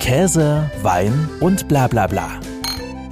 Käse, Wein und bla bla bla.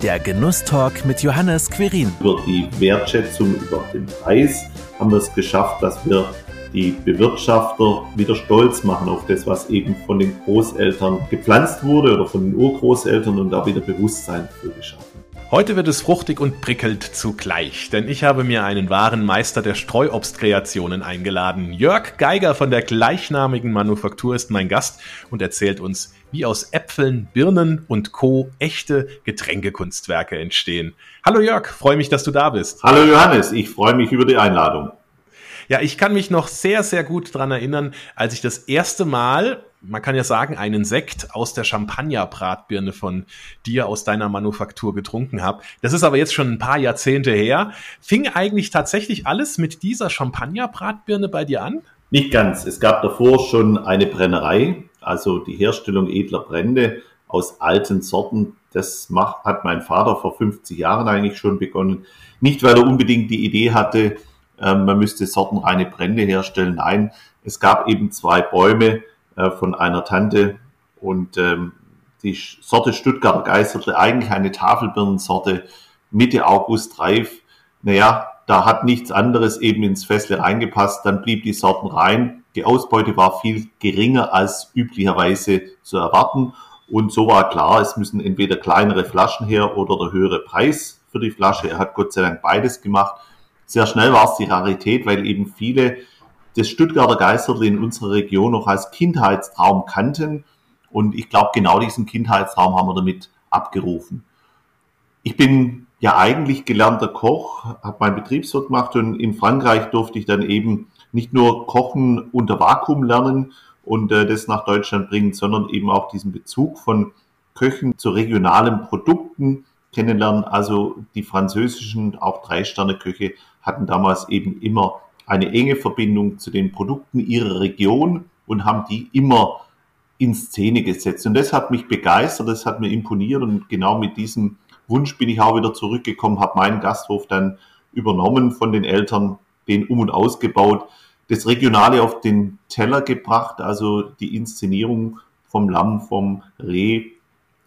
Der Genusstalk mit Johannes Querin. Über die Wertschätzung, über den Preis haben wir es geschafft, dass wir die Bewirtschafter wieder stolz machen auf das, was eben von den Großeltern gepflanzt wurde oder von den Urgroßeltern und da wieder Bewusstsein für geschaffen. Heute wird es fruchtig und prickelt zugleich, denn ich habe mir einen wahren Meister der Streuobstkreationen eingeladen. Jörg Geiger von der gleichnamigen Manufaktur ist mein Gast und erzählt uns, wie aus Äpfeln, Birnen und Co. echte Getränkekunstwerke entstehen. Hallo Jörg, freue mich, dass du da bist. Hallo Johannes, ich freue mich über die Einladung. Ja, ich kann mich noch sehr, sehr gut dran erinnern, als ich das erste Mal, man kann ja sagen, einen Sekt aus der Champagner-Bratbirne von dir aus deiner Manufaktur getrunken habe. Das ist aber jetzt schon ein paar Jahrzehnte her. Fing eigentlich tatsächlich alles mit dieser Champagner-Bratbirne bei dir an? Nicht ganz. Es gab davor schon eine Brennerei, also die Herstellung edler Brände aus alten Sorten. Das macht, hat mein Vater vor 50 Jahren eigentlich schon begonnen. Nicht, weil er unbedingt die Idee hatte, ähm, man müsste sortenreine Brände herstellen. Nein, es gab eben zwei Bäume äh, von einer Tante und ähm, die Sorte Stuttgarter Geistertle, eigentlich eine Tafelbirnensorte, Mitte August reif. Naja, da hat nichts anderes eben ins Fässle reingepasst, dann blieb die Sorten rein. Die Ausbeute war viel geringer als üblicherweise zu erwarten. Und so war klar, es müssen entweder kleinere Flaschen her oder der höhere Preis für die Flasche. Er hat Gott sei Dank beides gemacht. Sehr schnell war es die Rarität, weil eben viele das Stuttgarter Geisterl in unserer Region noch als Kindheitstraum kannten. Und ich glaube, genau diesen Kindheitstraum haben wir damit abgerufen. Ich bin ja eigentlich gelernter Koch, habe meinen Betriebswirt gemacht und in Frankreich durfte ich dann eben nicht nur Kochen unter Vakuum lernen und äh, das nach Deutschland bringen, sondern eben auch diesen Bezug von Köchen zu regionalen Produkten kennenlernen. Also die französischen, auch Drei-Sterne-Köche hatten damals eben immer eine enge Verbindung zu den Produkten ihrer Region und haben die immer in Szene gesetzt. Und das hat mich begeistert, das hat mir imponiert und genau mit diesem Wunsch bin ich auch wieder zurückgekommen, habe meinen Gasthof dann übernommen von den Eltern, den um und ausgebaut, das Regionale auf den Teller gebracht, also die Inszenierung vom Lamm, vom Reh,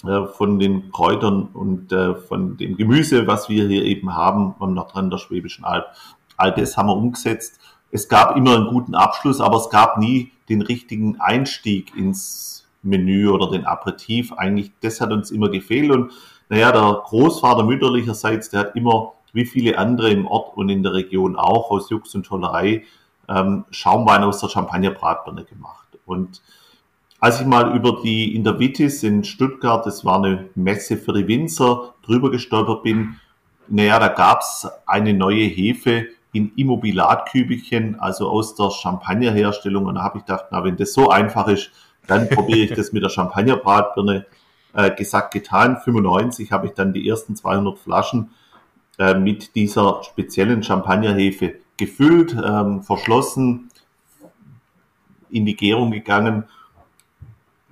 äh, von den Kräutern und äh, von dem Gemüse, was wir hier eben haben am Nordrand der Schwäbischen Alb. All das haben wir umgesetzt. Es gab immer einen guten Abschluss, aber es gab nie den richtigen Einstieg ins Menü oder den Aperitif. Eigentlich, das hat uns immer gefehlt. Und naja, der Großvater mütterlicherseits, der hat immer, wie viele andere im Ort und in der Region auch, aus Jux und Tollerei, ähm, Schaumwein aus der Champagner-Bratbirne gemacht. Und als ich mal über die in der Vitis in Stuttgart, das war eine Messe für die Winzer, drüber gestolpert bin, naja, da gab's eine neue Hefe in Immobiliatkübelchen, also aus der Champagnerherstellung. Und da habe ich gedacht, na, wenn das so einfach ist, dann probiere ich das mit der Champagnerbratbirne. Äh, gesagt, getan. 95 habe ich dann die ersten 200 Flaschen äh, mit dieser speziellen Champagnerhefe gefüllt, ähm, verschlossen, in die Gärung gegangen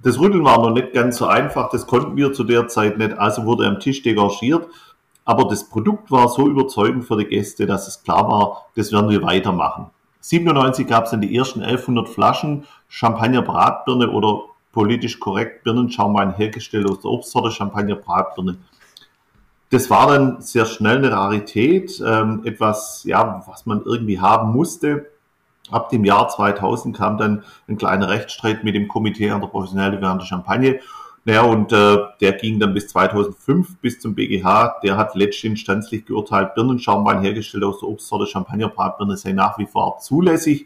das Rütteln war noch nicht ganz so einfach, das konnten wir zu der Zeit nicht, also wurde am Tisch degagiert. Aber das Produkt war so überzeugend für die Gäste, dass es klar war, das werden wir weitermachen. 97 gab es dann die ersten 1100 Flaschen Champagner Bratbirne oder politisch korrekt Birnenschaumwein hergestellt aus der Obstsorte Champagner Bratbirne. Das war dann sehr schnell eine Rarität, ähm, etwas, ja, was man irgendwie haben musste. Ab dem Jahr 2000 kam dann ein kleiner Rechtsstreit mit dem Komitee an der Professionelle während der Champagne. Naja, und äh, der ging dann bis 2005 bis zum BGH. Der hat letztinstanzlich geurteilt, Birnenschaumwein hergestellt aus der Obstsorte Champagnerbratbirne sei nach wie vor zulässig.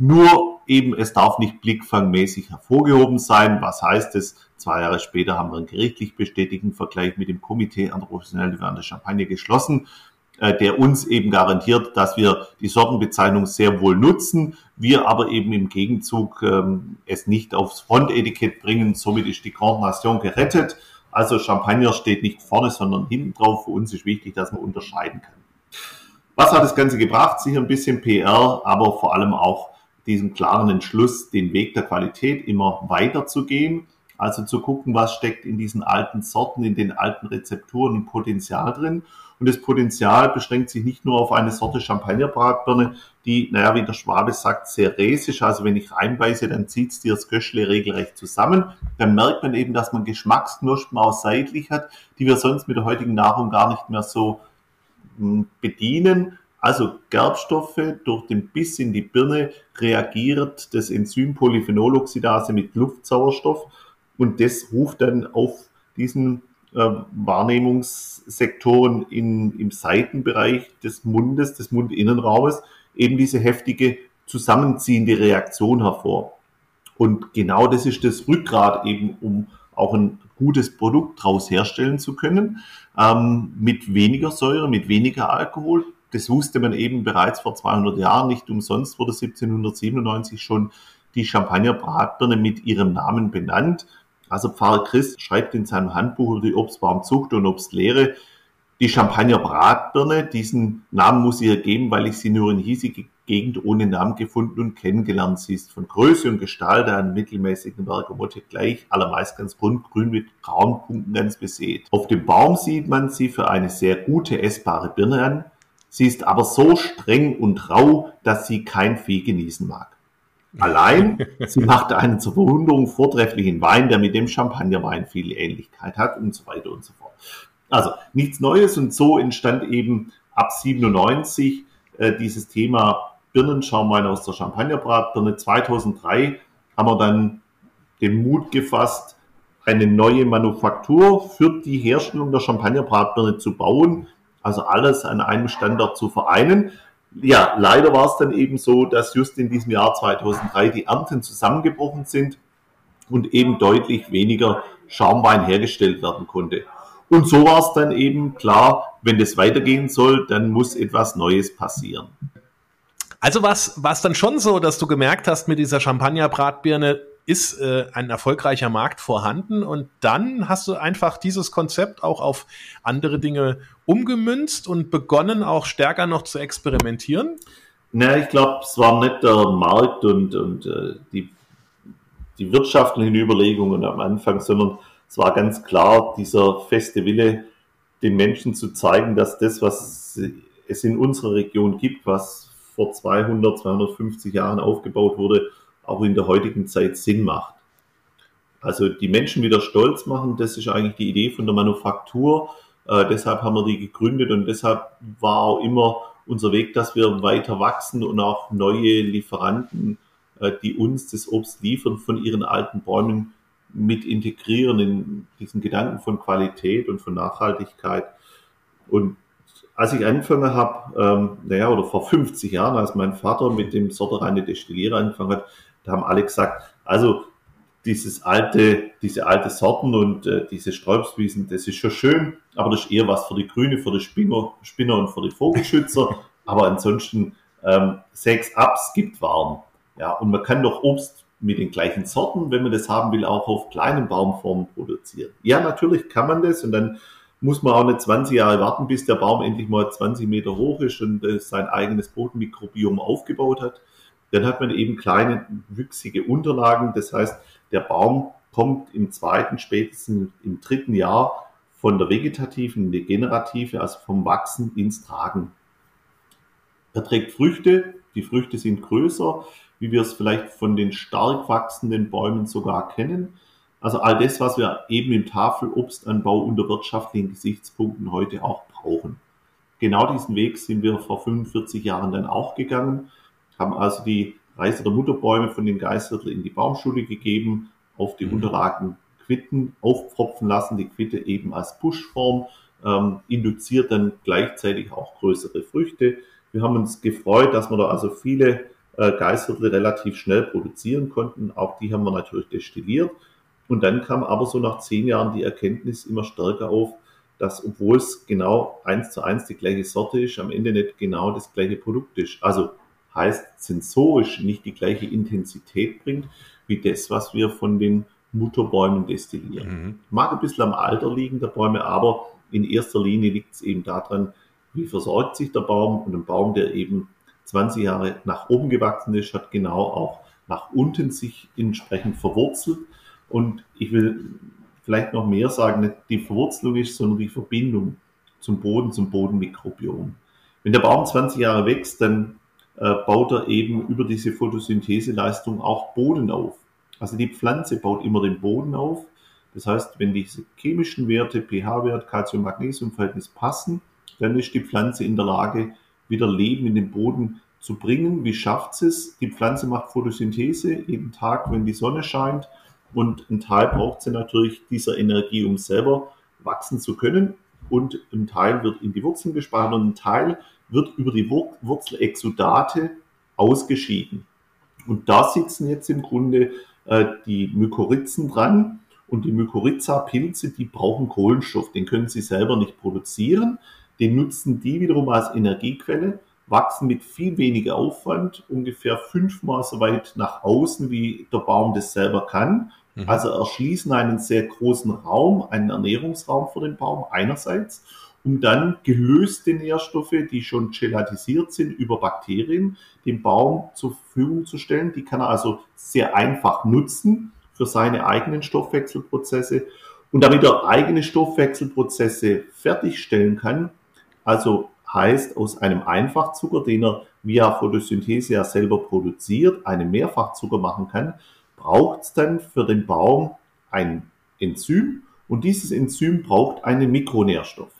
Nur eben, es darf nicht blickfangmäßig hervorgehoben sein. Was heißt es? Zwei Jahre später haben wir einen gerichtlich bestätigten Vergleich mit dem Komitee an der Professionelle während der Champagne geschlossen. Äh, der uns eben garantiert, dass wir die Sortenbezeichnung sehr wohl nutzen, wir aber eben im Gegenzug ähm, es nicht aufs Frontetikett bringen. Somit ist die Grand Nation gerettet. Also Champagner steht nicht vorne, sondern hinten drauf. Für uns ist wichtig, dass man unterscheiden kann. Was hat das Ganze gebracht? Sicher ein bisschen PR, aber vor allem auch diesen klaren Entschluss, den Weg der Qualität immer weiter zu gehen. Also zu gucken, was steckt in diesen alten Sorten, in den alten Rezepturen und Potenzial drin. Und das Potenzial beschränkt sich nicht nur auf eine Sorte Champagnerbratbirne, die, naja, wie der Schwabe sagt, sehr räsisch. Also wenn ich reinbeiße, dann zieht es dir das Göschle regelrecht zusammen. Dann merkt man eben, dass man Geschmacksknospen auch seitlich hat, die wir sonst mit der heutigen Nahrung gar nicht mehr so hm, bedienen. Also Gerbstoffe durch den Biss in die Birne reagiert das Enzym Polyphenoloxidase mit Luftsauerstoff und das ruft dann auf diesen äh, Wahrnehmungssektoren in, im Seitenbereich des Mundes, des Mundinnenraumes, eben diese heftige zusammenziehende Reaktion hervor. Und genau das ist das Rückgrat eben, um auch ein gutes Produkt daraus herstellen zu können, ähm, mit weniger Säure, mit weniger Alkohol. Das wusste man eben bereits vor 200 Jahren. Nicht umsonst wurde 1797 schon die Champagnerbratbirne mit ihrem Namen benannt. Also Pfarrer Christ schreibt in seinem Handbuch über die Obstbaumzucht und Obstlehre, die Champagner Bratbirne, diesen Namen muss ihr geben, weil ich sie nur in hiesige Gegend ohne Namen gefunden und kennengelernt. Sie ist von Größe und Gestalt an mittelmäßigen Bergamotte gleich, allermeist ganz rund, grün mit grauen Punkten ganz besät. Auf dem Baum sieht man sie für eine sehr gute essbare Birne an. Sie ist aber so streng und rau, dass sie kein Vieh genießen mag. Allein, sie machte einen zur Verwunderung vortrefflichen Wein, der mit dem Champagnerwein viel Ähnlichkeit hat und so weiter und so fort. Also nichts Neues und so entstand eben ab 97 äh, dieses Thema Birnenschaumwein aus der Champagnerbratbirne. 2003 haben wir dann den Mut gefasst, eine neue Manufaktur für die Herstellung der Champagnerbratbirne zu bauen, also alles an einem Standort zu vereinen ja, leider war es dann eben so, dass just in diesem Jahr 2003 die Ernten zusammengebrochen sind und eben deutlich weniger Schaumwein hergestellt werden konnte. Und so war es dann eben klar, wenn das weitergehen soll, dann muss etwas Neues passieren. Also war es dann schon so, dass du gemerkt hast mit dieser Champagner-Bratbirne, ist äh, ein erfolgreicher Markt vorhanden und dann hast du einfach dieses Konzept auch auf andere Dinge umgemünzt und begonnen auch stärker noch zu experimentieren? Na, ich glaube, es war nicht der Markt und, und äh, die, die wirtschaftlichen Überlegungen am Anfang, sondern es war ganz klar dieser feste Wille, den Menschen zu zeigen, dass das, was es in unserer Region gibt, was vor 200, 250 Jahren aufgebaut wurde, auch in der heutigen Zeit Sinn macht. Also die Menschen wieder stolz machen, das ist eigentlich die Idee von der Manufaktur. Äh, deshalb haben wir die gegründet und deshalb war auch immer unser Weg, dass wir weiter wachsen und auch neue Lieferanten, äh, die uns das Obst liefern, von ihren alten Bäumen mit integrieren in diesen Gedanken von Qualität und von Nachhaltigkeit. Und als ich angefangen habe, ähm, naja, oder vor 50 Jahren, als mein Vater mit dem Sortereine Destilliere angefangen hat, da haben alle gesagt, also dieses alte, diese alte Sorten und äh, diese Sträubswiesen, das ist schon schön, aber das ist eher was für die Grüne, für die Spinner, Spinner und für die Vogelschützer. aber ansonsten ähm, sechs Ups gibt warm. Ja, und man kann doch Obst mit den gleichen Sorten, wenn man das haben will, auch auf kleinen Baumformen produzieren. Ja, natürlich kann man das und dann muss man auch nicht 20 Jahre warten, bis der Baum endlich mal 20 Meter hoch ist und äh, sein eigenes Bodenmikrobiom aufgebaut hat. Dann hat man eben kleine, wüchsige Unterlagen. Das heißt, der Baum kommt im zweiten, spätestens im dritten Jahr von der vegetativen in die generative, also vom Wachsen ins Tragen. Er trägt Früchte. Die Früchte sind größer, wie wir es vielleicht von den stark wachsenden Bäumen sogar kennen. Also all das, was wir eben im Tafelobstanbau unter wirtschaftlichen Gesichtspunkten heute auch brauchen. Genau diesen Weg sind wir vor 45 Jahren dann auch gegangen haben also die Reißer der Mutterbäume von den Geißviertel in die Baumschule gegeben, auf die mhm. Unterlagen Quitten aufpfropfen lassen, die Quitte eben als Pushform, ähm, induziert dann gleichzeitig auch größere Früchte. Wir haben uns gefreut, dass wir da also viele äh, Geißviertel relativ schnell produzieren konnten. Auch die haben wir natürlich destilliert. Und dann kam aber so nach zehn Jahren die Erkenntnis immer stärker auf, dass obwohl es genau eins zu eins die gleiche Sorte ist, am Ende nicht genau das gleiche Produkt ist. Also heißt sensorisch nicht die gleiche Intensität bringt, wie das, was wir von den Mutterbäumen destillieren. Mhm. Mag ein bisschen am Alter liegen der Bäume, aber in erster Linie liegt es eben daran, wie versorgt sich der Baum und ein Baum, der eben 20 Jahre nach oben gewachsen ist, hat genau auch nach unten sich entsprechend verwurzelt. Und ich will vielleicht noch mehr sagen, nicht die Verwurzelung ist, sondern die Verbindung zum Boden, zum Bodenmikrobiom. Wenn der Baum 20 Jahre wächst, dann äh, baut er eben über diese Photosyntheseleistung auch Boden auf. Also die Pflanze baut immer den Boden auf. Das heißt, wenn diese chemischen Werte, pH-Wert, Calcium-Magnesium-Verhältnis passen, dann ist die Pflanze in der Lage, wieder Leben in den Boden zu bringen. Wie schafft es? Die Pflanze macht Photosynthese jeden Tag, wenn die Sonne scheint. Und ein Teil braucht sie natürlich dieser Energie, um selber wachsen zu können. Und ein Teil wird in die Wurzeln gespeichert und ein Teil wird über die Wurzelexudate ausgeschieden. Und da sitzen jetzt im Grunde äh, die Mykorrhizen dran. Und die Mykorrhiza-Pilze, die brauchen Kohlenstoff. Den können sie selber nicht produzieren. Den nutzen die wiederum als Energiequelle, wachsen mit viel weniger Aufwand, ungefähr fünfmal so weit nach außen, wie der Baum das selber kann. Mhm. Also erschließen einen sehr großen Raum, einen Ernährungsraum für den Baum einerseits um dann gelöste Nährstoffe, die schon gelatisiert sind über Bakterien, dem Baum zur Verfügung zu stellen. Die kann er also sehr einfach nutzen für seine eigenen Stoffwechselprozesse. Und damit er eigene Stoffwechselprozesse fertigstellen kann, also heißt aus einem Einfachzucker, den er via Photosynthese ja selber produziert, einen Mehrfachzucker machen kann, braucht es dann für den Baum ein Enzym und dieses Enzym braucht einen Mikronährstoff.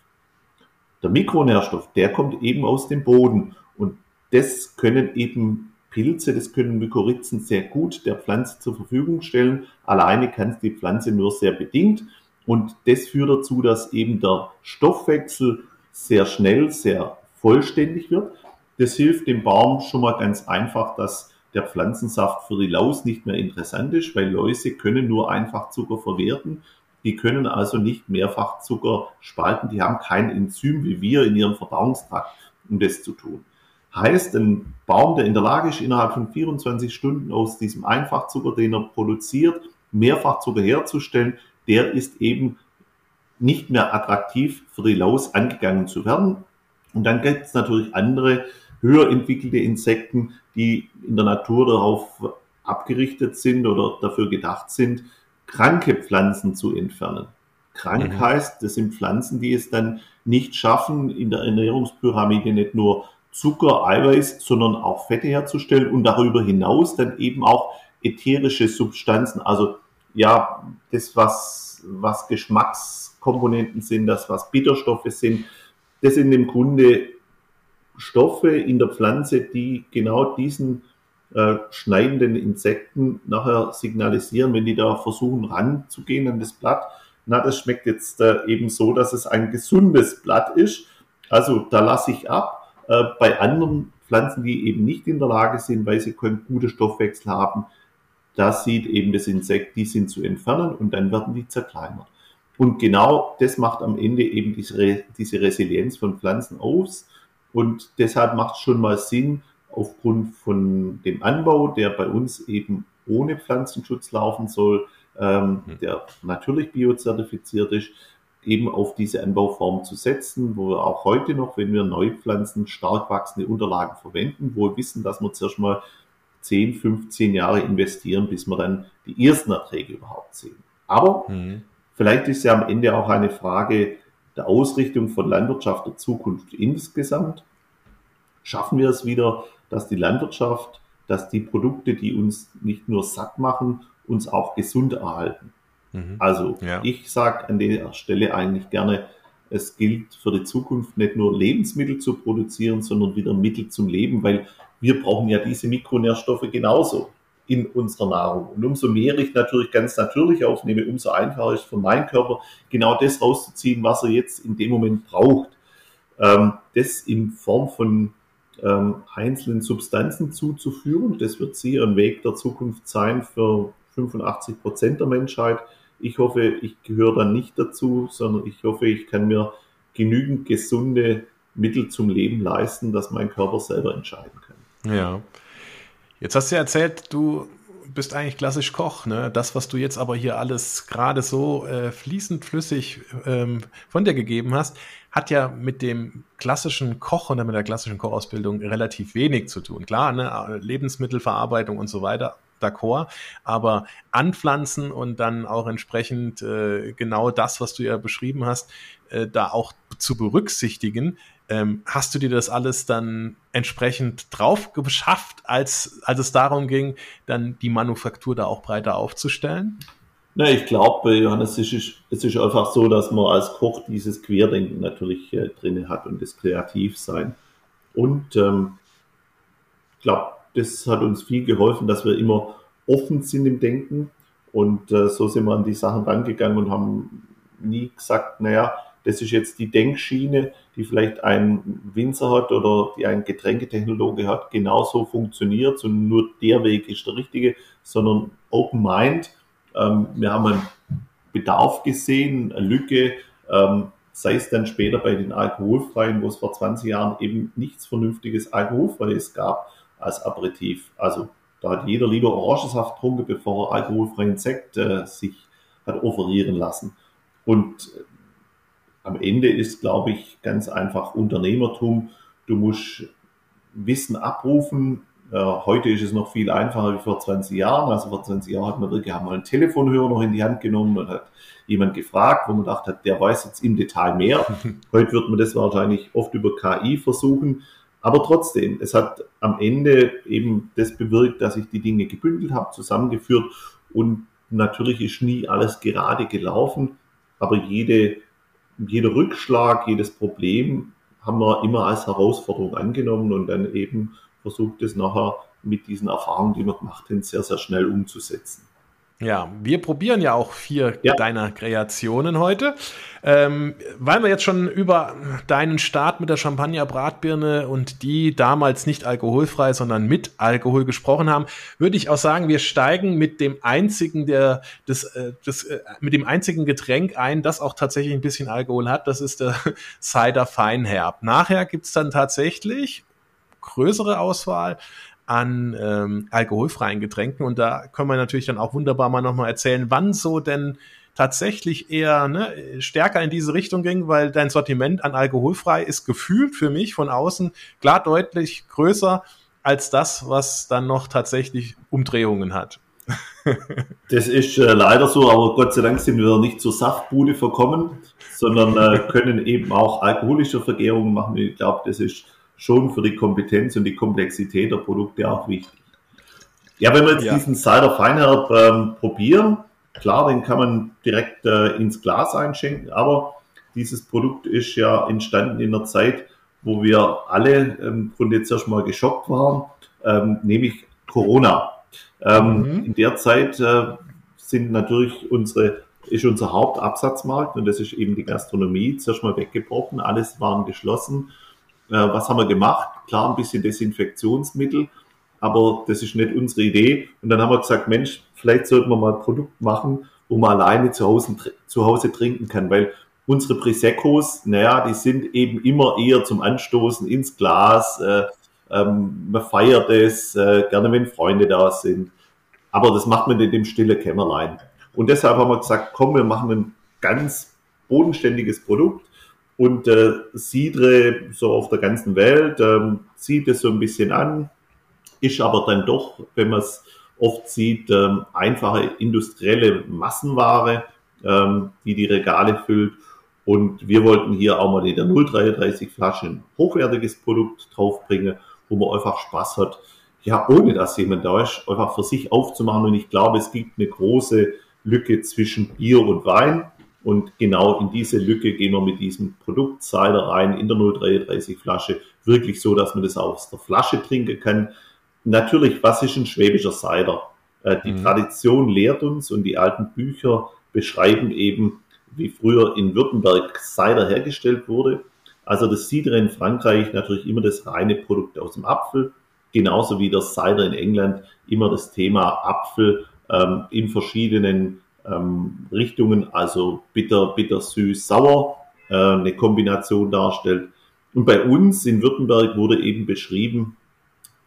Der Mikronährstoff, der kommt eben aus dem Boden und das können eben Pilze, das können Mykorrhizen sehr gut der Pflanze zur Verfügung stellen. Alleine kann es die Pflanze nur sehr bedingt und das führt dazu, dass eben der Stoffwechsel sehr schnell, sehr vollständig wird. Das hilft dem Baum schon mal ganz einfach, dass der Pflanzensaft für die Laus nicht mehr interessant ist, weil Läuse können nur einfach Zucker verwerten die können also nicht mehrfach Zucker spalten. Die haben kein Enzym wie wir in ihrem Verdauungstrakt, um das zu tun. Heißt, ein Baum, der in der Lage ist, innerhalb von 24 Stunden aus diesem Einfachzucker, den er produziert, Mehrfachzucker herzustellen, der ist eben nicht mehr attraktiv für die Laus angegangen zu werden. Und dann gibt es natürlich andere höher entwickelte Insekten, die in der Natur darauf abgerichtet sind oder dafür gedacht sind, kranke Pflanzen zu entfernen. Krank mhm. heißt, das sind Pflanzen, die es dann nicht schaffen, in der Ernährungspyramide nicht nur Zucker, Eiweiß, sondern auch Fette herzustellen und darüber hinaus dann eben auch ätherische Substanzen, also ja, das, was, was Geschmackskomponenten sind, das, was Bitterstoffe sind, das sind im Grunde Stoffe in der Pflanze, die genau diesen äh, schneidenden Insekten nachher signalisieren, wenn die da versuchen ranzugehen an das Blatt. Na, das schmeckt jetzt äh, eben so, dass es ein gesundes Blatt ist. Also da lasse ich ab. Äh, bei anderen Pflanzen, die eben nicht in der Lage sind, weil sie keinen guten Stoffwechsel haben, da sieht eben das Insekt, die sind zu entfernen und dann werden die zerkleinert. Und genau das macht am Ende eben diese, diese Resilienz von Pflanzen aus. Und deshalb macht es schon mal Sinn, aufgrund von dem Anbau, der bei uns eben ohne Pflanzenschutz laufen soll, ähm, mhm. der natürlich biozertifiziert ist, eben auf diese Anbauform zu setzen, wo wir auch heute noch, wenn wir Neupflanzen, stark wachsende Unterlagen verwenden, wo wir wissen, dass wir zuerst mal 10, 15 Jahre investieren, bis wir dann die ersten Erträge überhaupt sehen. Aber mhm. vielleicht ist ja am Ende auch eine Frage der Ausrichtung von Landwirtschaft der Zukunft insgesamt. Schaffen wir es wieder, dass die Landwirtschaft, dass die Produkte, die uns nicht nur satt machen, uns auch gesund erhalten. Mhm. Also ja. ich sage an der Stelle eigentlich gerne, es gilt für die Zukunft nicht nur Lebensmittel zu produzieren, sondern wieder Mittel zum Leben, weil wir brauchen ja diese Mikronährstoffe genauso in unserer Nahrung. Und umso mehr ich natürlich ganz natürlich aufnehme, umso einfacher ist für meinen Körper genau das rauszuziehen, was er jetzt in dem Moment braucht. Ähm, das in Form von ähm, einzelnen Substanzen zuzuführen. Das wird sicher ein Weg der Zukunft sein für 85 Prozent der Menschheit. Ich hoffe, ich gehöre dann nicht dazu, sondern ich hoffe, ich kann mir genügend gesunde Mittel zum Leben leisten, dass mein Körper selber entscheiden kann. Ja. Jetzt hast du ja erzählt, du bist eigentlich klassisch Koch, ne? Das, was du jetzt aber hier alles gerade so äh, fließend flüssig ähm, von dir gegeben hast, hat ja mit dem klassischen Koch und mit der klassischen Kochausbildung relativ wenig zu tun. Klar, ne, Lebensmittelverarbeitung und so weiter d'accord. Aber anpflanzen und dann auch entsprechend äh, genau das, was du ja beschrieben hast, äh, da auch zu berücksichtigen, ähm, hast du dir das alles dann entsprechend drauf geschafft, als, als es darum ging, dann die Manufaktur da auch breiter aufzustellen? Na, ich glaube, Johannes, es ist, es ist einfach so, dass man als Koch dieses Querdenken natürlich äh, drin hat und das Kreativsein. Und ähm, ich glaube, das hat uns viel geholfen, dass wir immer offen sind im Denken. Und äh, so sind wir an die Sachen rangegangen und haben nie gesagt, naja, das ist jetzt die Denkschiene, die vielleicht ein Winzer hat oder die ein Getränketechnologe hat, genauso funktioniert und nur der Weg ist der richtige, sondern Open Mind. Ähm, wir haben einen Bedarf gesehen, eine Lücke, ähm, sei es dann später bei den Alkoholfreien, wo es vor 20 Jahren eben nichts Vernünftiges Alkoholfreies gab als Aperitif. Also da hat jeder lieber Orangensaft getrunken, bevor er alkoholfreien Sekt äh, sich hat offerieren lassen. Und am Ende ist, glaube ich, ganz einfach Unternehmertum. Du musst Wissen abrufen. Äh, heute ist es noch viel einfacher wie vor 20 Jahren. Also vor 20 Jahren hat man wirklich einmal einen Telefonhörer noch in die Hand genommen und hat jemand gefragt, wo man dachte, der weiß jetzt im Detail mehr. Heute wird man das wahrscheinlich oft über KI versuchen. Aber trotzdem, es hat am Ende eben das bewirkt, dass ich die Dinge gebündelt habe, zusammengeführt und natürlich ist nie alles gerade gelaufen, aber jede jeder Rückschlag, jedes Problem haben wir immer als Herausforderung angenommen und dann eben versucht es nachher mit diesen Erfahrungen, die wir gemacht haben, sehr, sehr schnell umzusetzen. Ja, wir probieren ja auch vier ja. deiner Kreationen heute. Ähm, weil wir jetzt schon über deinen Start mit der Champagner-Bratbirne und die damals nicht alkoholfrei, sondern mit Alkohol gesprochen haben, würde ich auch sagen, wir steigen mit dem einzigen der, des, äh, des, äh, mit dem einzigen Getränk ein, das auch tatsächlich ein bisschen Alkohol hat. Das ist der Cider Feinherb. Nachher gibt's dann tatsächlich größere Auswahl an ähm, alkoholfreien Getränken. Und da können wir natürlich dann auch wunderbar mal nochmal erzählen, wann so denn tatsächlich eher ne, stärker in diese Richtung ging, weil dein Sortiment an alkoholfrei ist gefühlt für mich von außen klar deutlich größer als das, was dann noch tatsächlich Umdrehungen hat. das ist äh, leider so, aber Gott sei Dank sind wir nicht zur Saftbude verkommen, sondern äh, können eben auch alkoholische Vergärungen machen. Ich glaube, das ist schon für die Kompetenz und die Komplexität der Produkte auch wichtig. Ja, wenn wir jetzt ja. diesen Cider Feinherb ähm, probieren, klar, den kann man direkt äh, ins Glas einschenken, aber dieses Produkt ist ja entstanden in einer Zeit, wo wir alle im Grunde jetzt erstmal geschockt waren, ähm, nämlich Corona. Ähm, mhm. In der Zeit äh, sind natürlich unsere, ist unser Hauptabsatzmarkt und das ist eben die Gastronomie zuerst mal weggebrochen, alles waren geschlossen was haben wir gemacht? Klar, ein bisschen Desinfektionsmittel, aber das ist nicht unsere Idee. Und dann haben wir gesagt, Mensch, vielleicht sollten wir mal ein Produkt machen, wo man alleine zu Hause, zu Hause trinken kann, weil unsere Priseccos, naja, die sind eben immer eher zum Anstoßen ins Glas. Äh, ähm, man feiert es, äh, gerne wenn Freunde da sind. Aber das macht man in dem stille Kämmerlein. Und deshalb haben wir gesagt, komm, wir machen ein ganz bodenständiges Produkt und äh, Sidre so auf der ganzen Welt ähm, zieht es so ein bisschen an, ist aber dann doch, wenn man es oft sieht, ähm, einfache industrielle Massenware, ähm, die die Regale füllt. Und wir wollten hier auch mal in der 033 Flasche ein hochwertiges Produkt draufbringen, wo man einfach Spaß hat, ja, ohne dass jemand da ist, einfach für sich aufzumachen. Und ich glaube, es gibt eine große Lücke zwischen Bier und Wein. Und genau in diese Lücke gehen wir mit diesem Produkt Cider rein, in der 033 Flasche, wirklich so, dass man das aus der Flasche trinken kann. Natürlich, was ist ein schwäbischer Cider? Äh, die mhm. Tradition lehrt uns und die alten Bücher beschreiben eben, wie früher in Württemberg Cider hergestellt wurde. Also das Cider in Frankreich natürlich immer das reine Produkt aus dem Apfel, genauso wie der Cider in England immer das Thema Apfel ähm, in verschiedenen ähm, Richtungen, also bitter, bitter, süß, sauer, äh, eine Kombination darstellt. Und bei uns in Württemberg wurde eben beschrieben,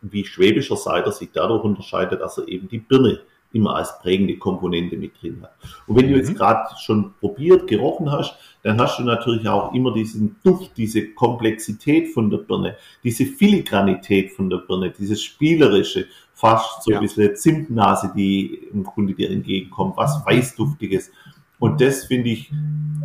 wie schwäbischer Cider sich dadurch unterscheidet, dass er eben die Birne immer als prägende Komponente mit drin hat. Und wenn du jetzt mhm. gerade schon probiert, gerochen hast, dann hast du natürlich auch immer diesen Duft, diese Komplexität von der Birne, diese Filigranität von der Birne, dieses Spielerische, fast so ja. ein bisschen Zimtnase, die im Grunde dir entgegenkommt, was Weißduftiges. Und das finde ich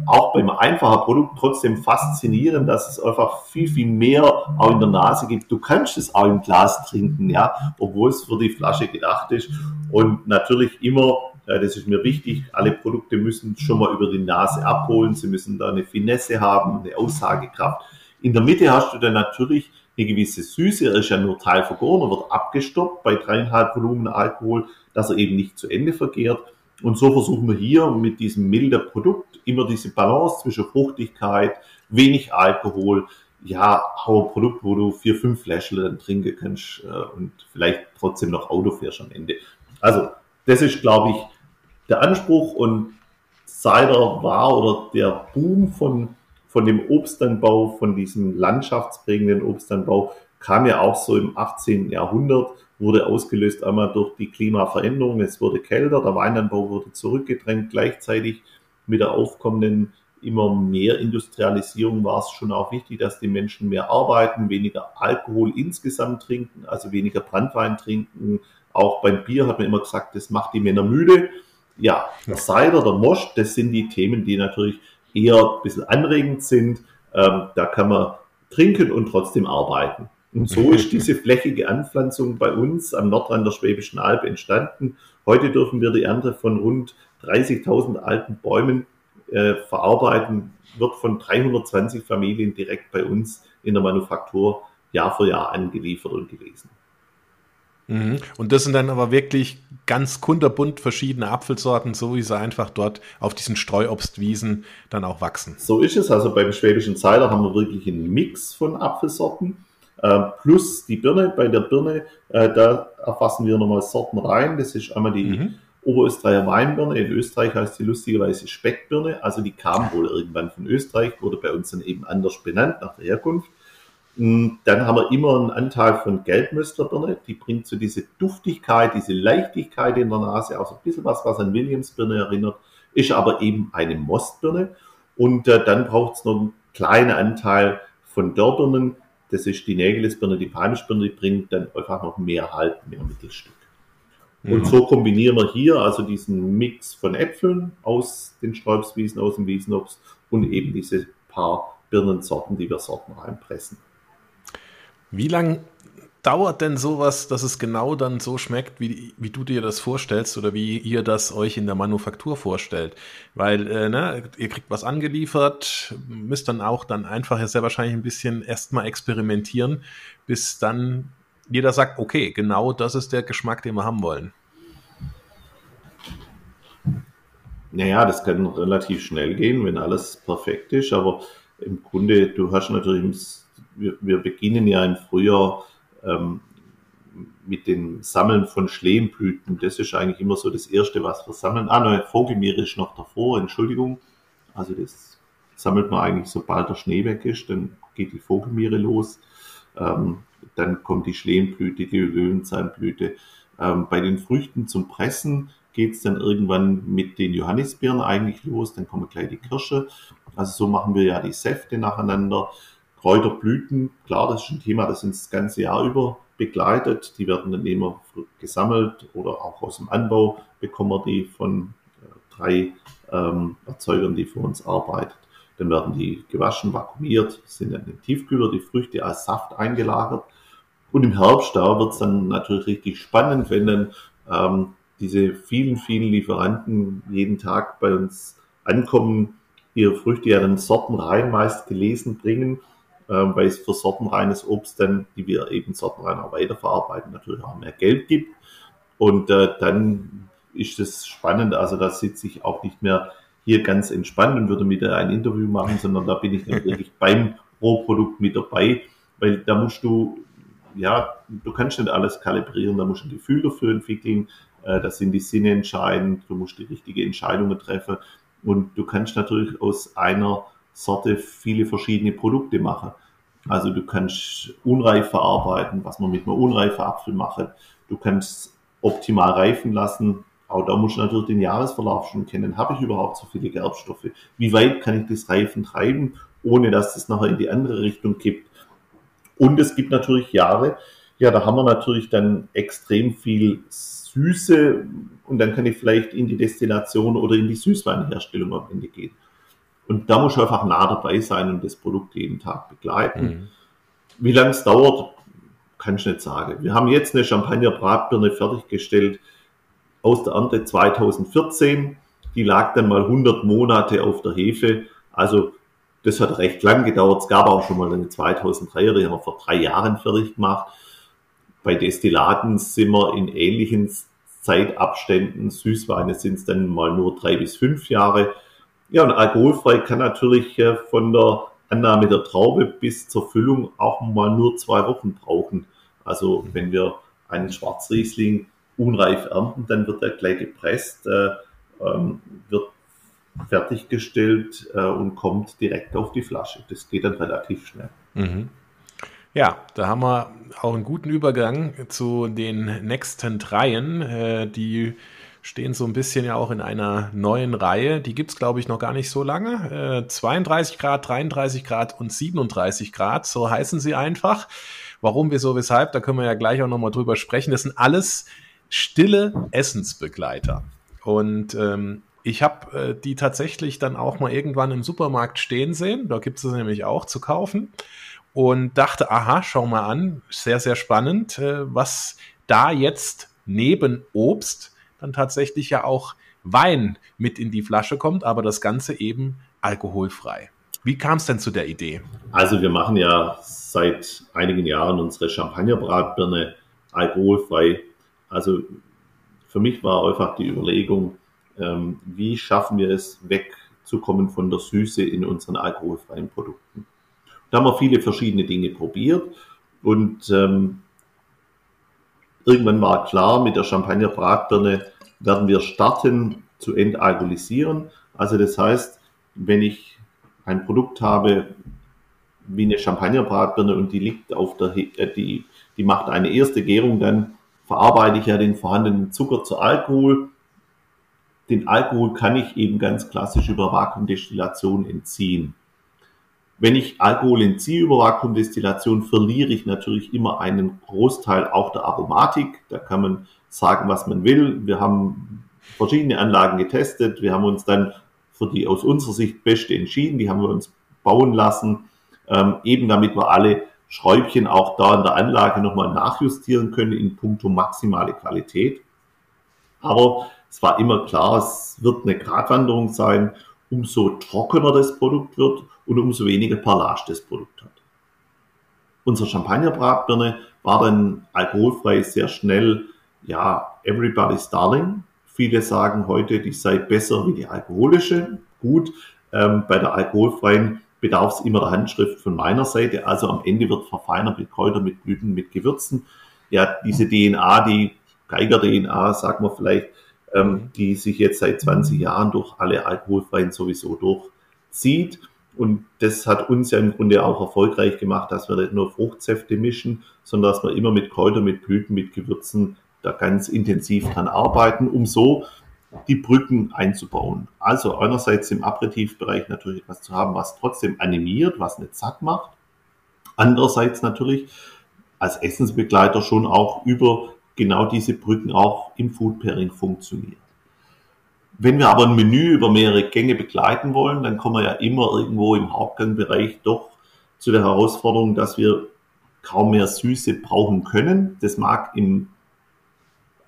auch beim einfachen Produkt trotzdem faszinierend, dass es einfach viel, viel mehr auch in der Nase gibt. Du kannst es auch im Glas trinken, ja, obwohl es für die Flasche gedacht ist. Und natürlich immer, äh, das ist mir wichtig, alle Produkte müssen schon mal über die Nase abholen. Sie müssen da eine Finesse haben, eine Aussagekraft. In der Mitte hast du dann natürlich eine gewisse Süße. Er ist ja nur Teil vergoren, wird abgestoppt bei dreieinhalb Volumen Alkohol, dass er eben nicht zu Ende vergehrt. Und so versuchen wir hier mit diesem milden Produkt immer diese Balance zwischen Fruchtigkeit, wenig Alkohol, ja, auch ein Produkt, wo du vier, fünf Fläschchen dann trinken kannst äh, und vielleicht trotzdem noch Auto fährst am Ende. Also, das ist, glaube ich, der Anspruch und Cider war oder der Boom von, von dem Obstanbau, von diesem landschaftsprägenden Obstanbau, kam ja auch so im 18. Jahrhundert wurde ausgelöst einmal durch die Klimaveränderung. Es wurde kälter, der Weinanbau wurde zurückgedrängt. Gleichzeitig mit der aufkommenden immer mehr Industrialisierung war es schon auch wichtig, dass die Menschen mehr arbeiten, weniger Alkohol insgesamt trinken, also weniger Brandwein trinken. Auch beim Bier hat man immer gesagt, das macht die Männer müde. Ja, der Cider, der Mosch, das sind die Themen, die natürlich eher ein bisschen anregend sind. Ähm, da kann man trinken und trotzdem arbeiten. Und so ist diese flächige Anpflanzung bei uns am Nordrand der Schwäbischen Alb entstanden. Heute dürfen wir die Ernte von rund 30.000 alten Bäumen äh, verarbeiten, wird von 320 Familien direkt bei uns in der Manufaktur Jahr für Jahr angeliefert und gelesen. Mhm. Und das sind dann aber wirklich ganz kunterbunt verschiedene Apfelsorten, so wie sie einfach dort auf diesen Streuobstwiesen dann auch wachsen. So ist es. Also beim schwäbischen Zeiler haben wir wirklich einen Mix von Apfelsorten. Äh, plus die Birne. Bei der Birne, äh, da erfassen wir nochmal Sorten rein. Das ist einmal die mhm. Oberösterreicher Weinbirne. In Österreich heißt sie lustigerweise Speckbirne. Also die kam wohl irgendwann von Österreich, wurde bei uns dann eben anders benannt nach der Herkunft. Mm, dann haben wir immer einen Anteil von Gelbmöstlerbirne. Die bringt so diese Duftigkeit, diese Leichtigkeit in der Nase, auch so ein bisschen was, was an Williamsbirne erinnert, ist aber eben eine Mostbirne. Und äh, dann braucht es noch einen kleinen Anteil von Dörrbirnen, das ist die Nägelesbirne, die Palmischbirne, die bringt dann einfach noch mehr Halt, mehr Mittelstück. Mhm. Und so kombinieren wir hier also diesen Mix von Äpfeln aus den Sträubswiesen, aus dem Wiesenobst und eben diese paar Birnensorten, die wir Sorten reinpressen. Wie lange dauert denn sowas, dass es genau dann so schmeckt, wie, wie du dir das vorstellst oder wie ihr das euch in der Manufaktur vorstellt? Weil äh, ne, ihr kriegt was angeliefert, müsst dann auch dann einfach sehr wahrscheinlich ein bisschen erstmal experimentieren, bis dann jeder sagt, okay, genau das ist der Geschmack, den wir haben wollen. Naja, das kann relativ schnell gehen, wenn alles perfekt ist, aber im Grunde, du hast natürlich, wir, wir beginnen ja im Frühjahr ähm, mit dem Sammeln von Schlehmblüten. Das ist eigentlich immer so das Erste, was wir sammeln. Ah, nein, Vogelmiere ist noch davor, Entschuldigung. Also das sammelt man eigentlich, sobald der Schnee weg ist, dann geht die Vogelmiere los. Ähm, dann kommt die Schlehmblüte, die Löwenzahnblüte. Ähm, bei den Früchten zum Pressen geht es dann irgendwann mit den Johannisbeeren eigentlich los, dann kommen gleich die Kirsche. Also so machen wir ja die Säfte nacheinander. Kräuterblüten, klar, das ist ein Thema, das uns das ganze Jahr über begleitet. Die werden dann immer gesammelt oder auch aus dem Anbau bekommen wir die von äh, drei ähm, Erzeugern, die für uns arbeiten. Dann werden die gewaschen, vakuumiert, sind dann in Tiefkühler, die Früchte als Saft eingelagert. Und im Herbst, da wird es dann natürlich richtig spannend, wenn dann ähm, diese vielen, vielen Lieferanten jeden Tag bei uns ankommen, ihre Früchte ja dann sortenrein meist gelesen bringen weil es für sortenreines Obst dann, die wir eben sortenrein auch weiterverarbeiten, natürlich auch mehr Geld gibt. Und äh, dann ist es spannend, also da sitze ich auch nicht mehr hier ganz entspannt und würde mit ein Interview machen, sondern da bin ich dann wirklich beim Rohprodukt mit dabei, weil da musst du, ja, du kannst nicht alles kalibrieren, da musst du ein Gefühl dafür entwickeln, äh, da sind die Sinne entscheidend, du musst die richtige Entscheidungen treffen. Und du kannst natürlich aus einer Sorte viele verschiedene Produkte machen. Also du kannst unreif verarbeiten, was man mit einem unreifen Apfel macht. Du kannst optimal reifen lassen auch da muss ich natürlich den Jahresverlauf schon kennen. Habe ich überhaupt so viele Gerbstoffe? Wie weit kann ich das Reifen treiben, ohne dass es nachher in die andere Richtung kippt? Und es gibt natürlich Jahre, ja, da haben wir natürlich dann extrem viel Süße und dann kann ich vielleicht in die Destillation oder in die Süßweinherstellung am Ende gehen. Und da muss ich einfach nah dabei sein und das Produkt jeden Tag begleiten. Mhm. Wie lange es dauert, kann ich nicht sagen. Wir haben jetzt eine Champagner-Bratbirne fertiggestellt aus der Ernte 2014. Die lag dann mal 100 Monate auf der Hefe. Also das hat recht lang gedauert. Es gab auch schon mal eine 2003er, die haben wir vor drei Jahren fertig gemacht. Bei Destillaten sind wir in ähnlichen Zeitabständen. Süßweine sind es dann mal nur drei bis fünf Jahre. Ja, und alkoholfrei kann natürlich äh, von der Annahme der Traube bis zur Füllung auch mal nur zwei Wochen brauchen. Also wenn wir einen Schwarzriesling unreif ernten, dann wird er gleich gepresst, äh, ähm, wird fertiggestellt äh, und kommt direkt auf die Flasche. Das geht dann relativ schnell. Mhm. Ja, da haben wir auch einen guten Übergang zu den nächsten Dreien. Äh, die stehen so ein bisschen ja auch in einer neuen Reihe. Die gibt es, glaube ich, noch gar nicht so lange. Äh, 32 Grad, 33 Grad und 37 Grad, so heißen sie einfach. Warum, wieso, weshalb, da können wir ja gleich auch nochmal drüber sprechen. Das sind alles stille Essensbegleiter. Und ähm, ich habe äh, die tatsächlich dann auch mal irgendwann im Supermarkt stehen sehen. Da gibt es nämlich auch zu kaufen. Und dachte, aha, schau mal an, sehr, sehr spannend, äh, was da jetzt neben Obst dann tatsächlich ja auch Wein mit in die Flasche kommt, aber das Ganze eben alkoholfrei. Wie kam es denn zu der Idee? Also wir machen ja seit einigen Jahren unsere Champagnerbratbirne alkoholfrei. Also für mich war einfach die Überlegung, ähm, wie schaffen wir es wegzukommen von der Süße in unseren alkoholfreien Produkten. Da haben wir viele verschiedene Dinge probiert und ähm, irgendwann war klar, mit der Champagner-Bratbirne werden wir starten zu entalkoholisieren. Also das heißt, wenn ich ein Produkt habe wie eine Champagner-Bratbirne und die liegt auf der, äh, die, die macht eine erste Gärung, dann verarbeite ich ja den vorhandenen Zucker zu Alkohol. Den Alkohol kann ich eben ganz klassisch über Vakuumdestillation entziehen. Wenn ich Alkohol entziehe über Vakuumdestillation, verliere ich natürlich immer einen Großteil auch der Aromatik. Da kann man sagen, was man will. Wir haben verschiedene Anlagen getestet. Wir haben uns dann für die aus unserer Sicht beste entschieden. Die haben wir uns bauen lassen, ähm, eben damit wir alle Schräubchen auch da in der Anlage nochmal nachjustieren können in puncto maximale Qualität. Aber es war immer klar, es wird eine Gratwanderung sein. Umso trockener das Produkt wird, und umso weniger Parlage das Produkt hat. Unsere Champagnerbratbirne war dann alkoholfrei sehr schnell, ja, everybody's darling. Viele sagen heute, die sei besser wie die alkoholische. Gut, ähm, bei der alkoholfreien bedarf es immer der Handschrift von meiner Seite. Also am Ende wird verfeinert mit Kräutern, mit Blüten, mit Gewürzen. Ja, diese DNA, die Geiger-DNA, sagen wir vielleicht, ähm, die sich jetzt seit 20 Jahren durch alle alkoholfreien sowieso durchzieht. Und das hat uns ja im Grunde auch erfolgreich gemacht, dass wir nicht nur Fruchtsäfte mischen, sondern dass wir immer mit Kräutern, mit Blüten, mit Gewürzen da ganz intensiv dran arbeiten, um so die Brücken einzubauen. Also einerseits im Aperitivbereich natürlich etwas zu haben, was trotzdem animiert, was nicht satt macht. Andererseits natürlich als Essensbegleiter schon auch über genau diese Brücken auch im Food Pairing funktioniert. Wenn wir aber ein Menü über mehrere Gänge begleiten wollen, dann kommen wir ja immer irgendwo im Hauptgangbereich doch zu der Herausforderung, dass wir kaum mehr Süße brauchen können. Das mag im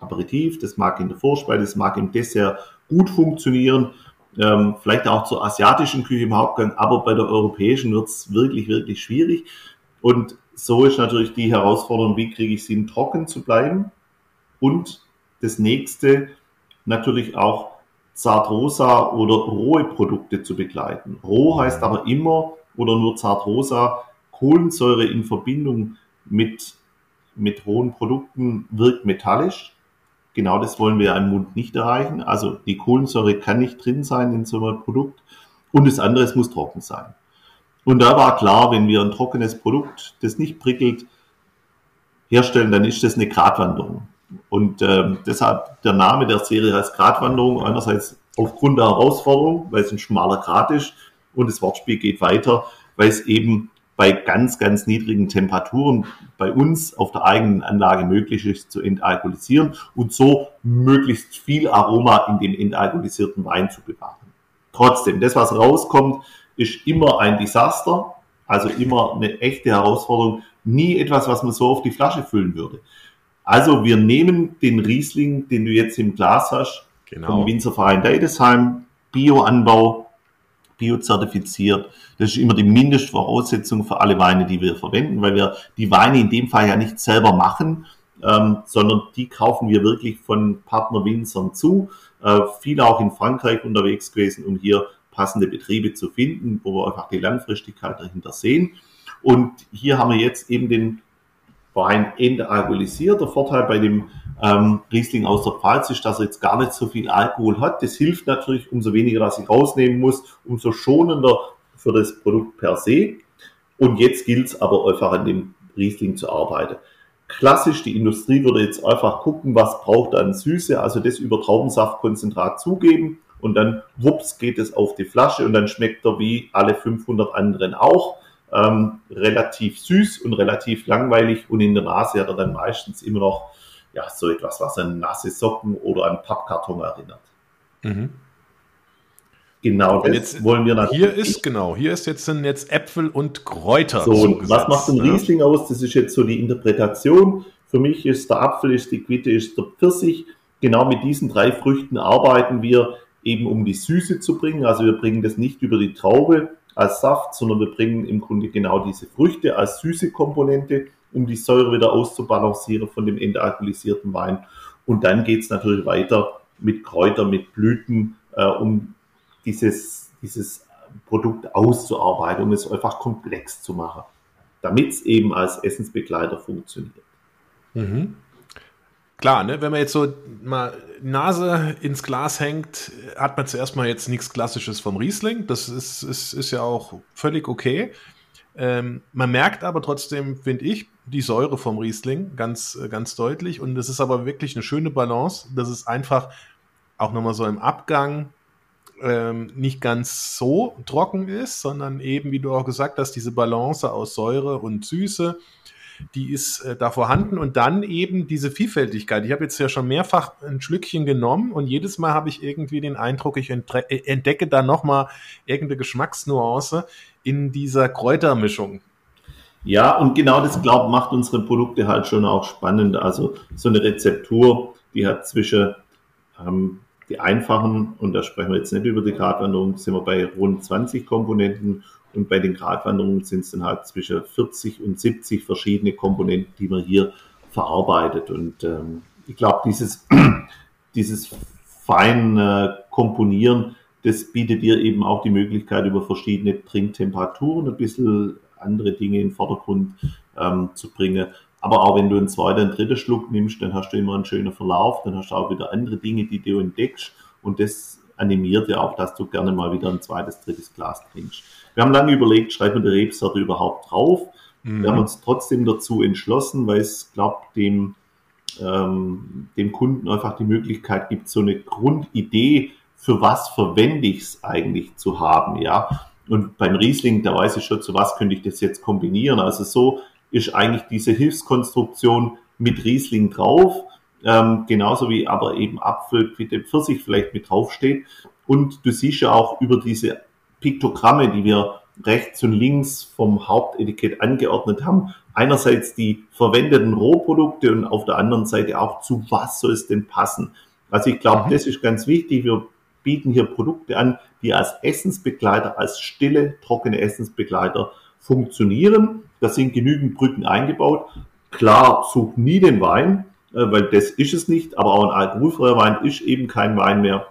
Aperitif, das mag in der Vorspeise, das mag im Dessert gut funktionieren. Ähm, vielleicht auch zur asiatischen Küche im Hauptgang, aber bei der europäischen wird es wirklich, wirklich schwierig. Und so ist natürlich die Herausforderung, wie kriege ich es hin, trocken zu bleiben. Und das nächste natürlich auch zartrosa oder rohe Produkte zu begleiten. Roh heißt aber immer oder nur zartrosa, Kohlensäure in Verbindung mit, mit rohen Produkten wirkt metallisch. Genau das wollen wir im Mund nicht erreichen. Also die Kohlensäure kann nicht drin sein in so einem Produkt. Und das andere, es muss trocken sein. Und da war klar, wenn wir ein trockenes Produkt, das nicht prickelt, herstellen, dann ist das eine Gratwanderung. Und ähm, deshalb der Name der Serie heißt Gratwanderung. Einerseits aufgrund der Herausforderung, weil es ein schmaler Grat ist. Und das Wortspiel geht weiter, weil es eben bei ganz, ganz niedrigen Temperaturen bei uns auf der eigenen Anlage möglich ist zu entalkoholisieren und so möglichst viel Aroma in dem entalkoholisierten Wein zu bewahren. Trotzdem, das, was rauskommt, ist immer ein Desaster, also immer eine echte Herausforderung, nie etwas, was man so auf die Flasche füllen würde. Also wir nehmen den Riesling, den du jetzt im Glas hast, genau. vom Winzerverein Deidesheim, Bioanbau, biozertifiziert. Das ist immer die Mindestvoraussetzung für alle Weine, die wir verwenden, weil wir die Weine in dem Fall ja nicht selber machen, ähm, sondern die kaufen wir wirklich von Partnerwinzern zu. Äh, viele auch in Frankreich unterwegs gewesen, um hier passende Betriebe zu finden, wo wir einfach die Langfristigkeit dahinter sehen. Und hier haben wir jetzt eben den Wein entalkoholisiert. Der Vorteil bei dem ähm, Riesling aus der Pfalz ist, dass er jetzt gar nicht so viel Alkohol hat. Das hilft natürlich, umso weniger, dass ich rausnehmen muss, umso schonender für das Produkt per se. Und jetzt gilt es aber einfach an dem Riesling zu arbeiten. Klassisch, die Industrie würde jetzt einfach gucken, was braucht an Süße, also das über Traubensaftkonzentrat zugeben und dann wups geht es auf die Flasche und dann schmeckt er wie alle 500 anderen auch ähm, relativ süß und relativ langweilig und in der Nase hat er dann meistens immer noch ja, so etwas, was an nasse Socken oder an Pappkarton erinnert. Mhm. Genau, das jetzt, wollen wir natürlich. Hier ist, genau, hier ist jetzt, sind jetzt Äpfel und Kräuter. So, und was macht ein ne? Riesling aus? Das ist jetzt so die Interpretation. Für mich ist der Apfel, ist die Quitte, ist der Pfirsich. Genau mit diesen drei Früchten arbeiten wir eben, um die Süße zu bringen. Also wir bringen das nicht über die Traube, als Saft, sondern wir bringen im Grunde genau diese Früchte als süße Komponente, um die Säure wieder auszubalancieren von dem entalkoholisierten Wein. Und dann geht es natürlich weiter mit Kräutern, mit Blüten, äh, um dieses, dieses Produkt auszuarbeiten, um es einfach komplex zu machen, damit es eben als Essensbegleiter funktioniert. Mhm klar, ne, wenn man jetzt so mal Nase ins Glas hängt, hat man zuerst mal jetzt nichts Klassisches vom Riesling. Das ist, ist, ist ja auch völlig okay. Ähm, man merkt aber trotzdem, finde ich, die Säure vom Riesling ganz, ganz deutlich. Und es ist aber wirklich eine schöne Balance, dass es einfach auch nochmal so im Abgang ähm, nicht ganz so trocken ist, sondern eben, wie du auch gesagt hast, diese Balance aus Säure und Süße die ist äh, da vorhanden und dann eben diese Vielfältigkeit. Ich habe jetzt ja schon mehrfach ein Schlückchen genommen und jedes Mal habe ich irgendwie den Eindruck, ich äh, entdecke da nochmal irgendeine Geschmacksnuance in dieser Kräutermischung. Ja, und genau das, glaube ich, macht unsere Produkte halt schon auch spannend. Also so eine Rezeptur, die hat zwischen ähm, die einfachen, und da sprechen wir jetzt nicht über die Gratwanderung, sind wir bei rund 20 Komponenten und bei den Gratwanderungen sind es dann halt zwischen 40 und 70 verschiedene Komponenten, die man hier verarbeitet. Und ähm, ich glaube, dieses, dieses fein äh, Komponieren, das bietet dir eben auch die Möglichkeit, über verschiedene Trinktemperaturen ein bisschen andere Dinge in den Vordergrund ähm, zu bringen. Aber auch wenn du einen zweiten, einen dritten Schluck nimmst, dann hast du immer einen schönen Verlauf, dann hast du auch wieder andere Dinge, die du entdeckst. Und das animiert ja auch, dass du gerne mal wieder ein zweites, drittes Glas trinkst. Wir haben lange überlegt, schreibt man die Rebsorte überhaupt drauf? Mhm. Wir haben uns trotzdem dazu entschlossen, weil es, glaube dem, ähm, dem Kunden einfach die Möglichkeit gibt, so eine Grundidee, für was verwende ich es eigentlich zu haben, ja. Und beim Riesling, da weiß ich schon, zu was könnte ich das jetzt kombinieren. Also so ist eigentlich diese Hilfskonstruktion mit Riesling drauf, ähm, genauso wie aber eben Apfel, Quitte, Pfirsich vielleicht mit draufsteht. Und du siehst ja auch über diese Piktogramme, die wir rechts und links vom Hauptetikett angeordnet haben, einerseits die verwendeten Rohprodukte und auf der anderen Seite auch zu was soll es denn passen. Also ich glaube, mhm. das ist ganz wichtig. Wir bieten hier Produkte an, die als Essensbegleiter, als stille, trockene Essensbegleiter funktionieren. Da sind genügend Brücken eingebaut. Klar, such nie den Wein, weil das ist es nicht, aber auch ein alkoholfreier Wein ist eben kein Wein mehr.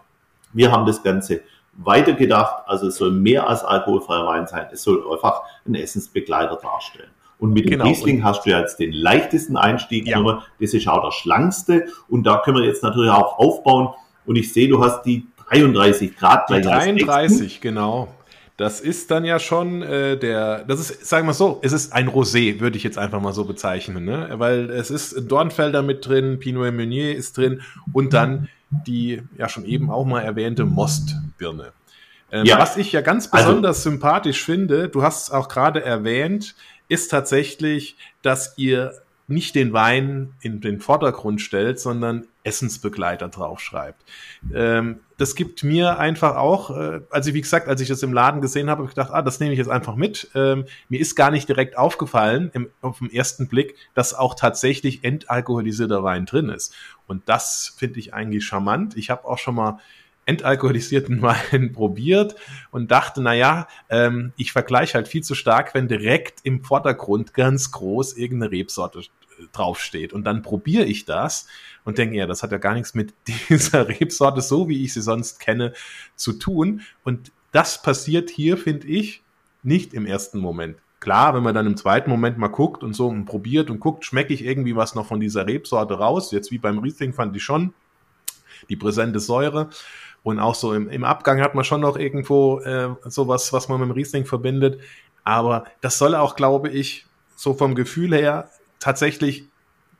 Wir haben das Ganze weitergedacht, also es soll mehr als alkoholfreier Wein sein, es soll einfach einen Essensbegleiter darstellen. Und mit genau. dem Riesling hast du ja jetzt den leichtesten Einstieg, ja. das ist auch der schlankste und da können wir jetzt natürlich auch aufbauen und ich sehe, du hast die 33 Grad gleich. Die 33, genau. Das ist dann ja schon äh, der, das ist, sagen wir so, es ist ein Rosé, würde ich jetzt einfach mal so bezeichnen, ne? Weil es ist Dornfelder mit drin, Pinot Meunier ist drin und dann die ja schon eben auch mal erwähnte Mostbirne. Ähm, ja. Was ich ja ganz also besonders also, sympathisch finde, du hast es auch gerade erwähnt, ist tatsächlich, dass ihr nicht den Wein in den Vordergrund stellt, sondern Essensbegleiter draufschreibt. Ähm, das gibt mir einfach auch, äh, also wie gesagt, als ich das im Laden gesehen habe, habe ich gedacht, ah, das nehme ich jetzt einfach mit. Ähm, mir ist gar nicht direkt aufgefallen im, auf den ersten Blick, dass auch tatsächlich entalkoholisierter Wein drin ist. Und das finde ich eigentlich charmant. Ich habe auch schon mal entalkoholisierten Wein probiert und dachte, naja, ähm, ich vergleiche halt viel zu stark, wenn direkt im Vordergrund ganz groß irgendeine Rebsorte draufsteht. Und dann probiere ich das und denke, ja, das hat ja gar nichts mit dieser Rebsorte, so wie ich sie sonst kenne, zu tun. Und das passiert hier, finde ich, nicht im ersten Moment. Klar, wenn man dann im zweiten Moment mal guckt und so und probiert und guckt, schmecke ich irgendwie was noch von dieser Rebsorte raus. Jetzt wie beim Riesling fand ich schon die präsente Säure. Und auch so im, im Abgang hat man schon noch irgendwo äh, sowas, was man mit dem Riesling verbindet. Aber das soll auch, glaube ich, so vom Gefühl her tatsächlich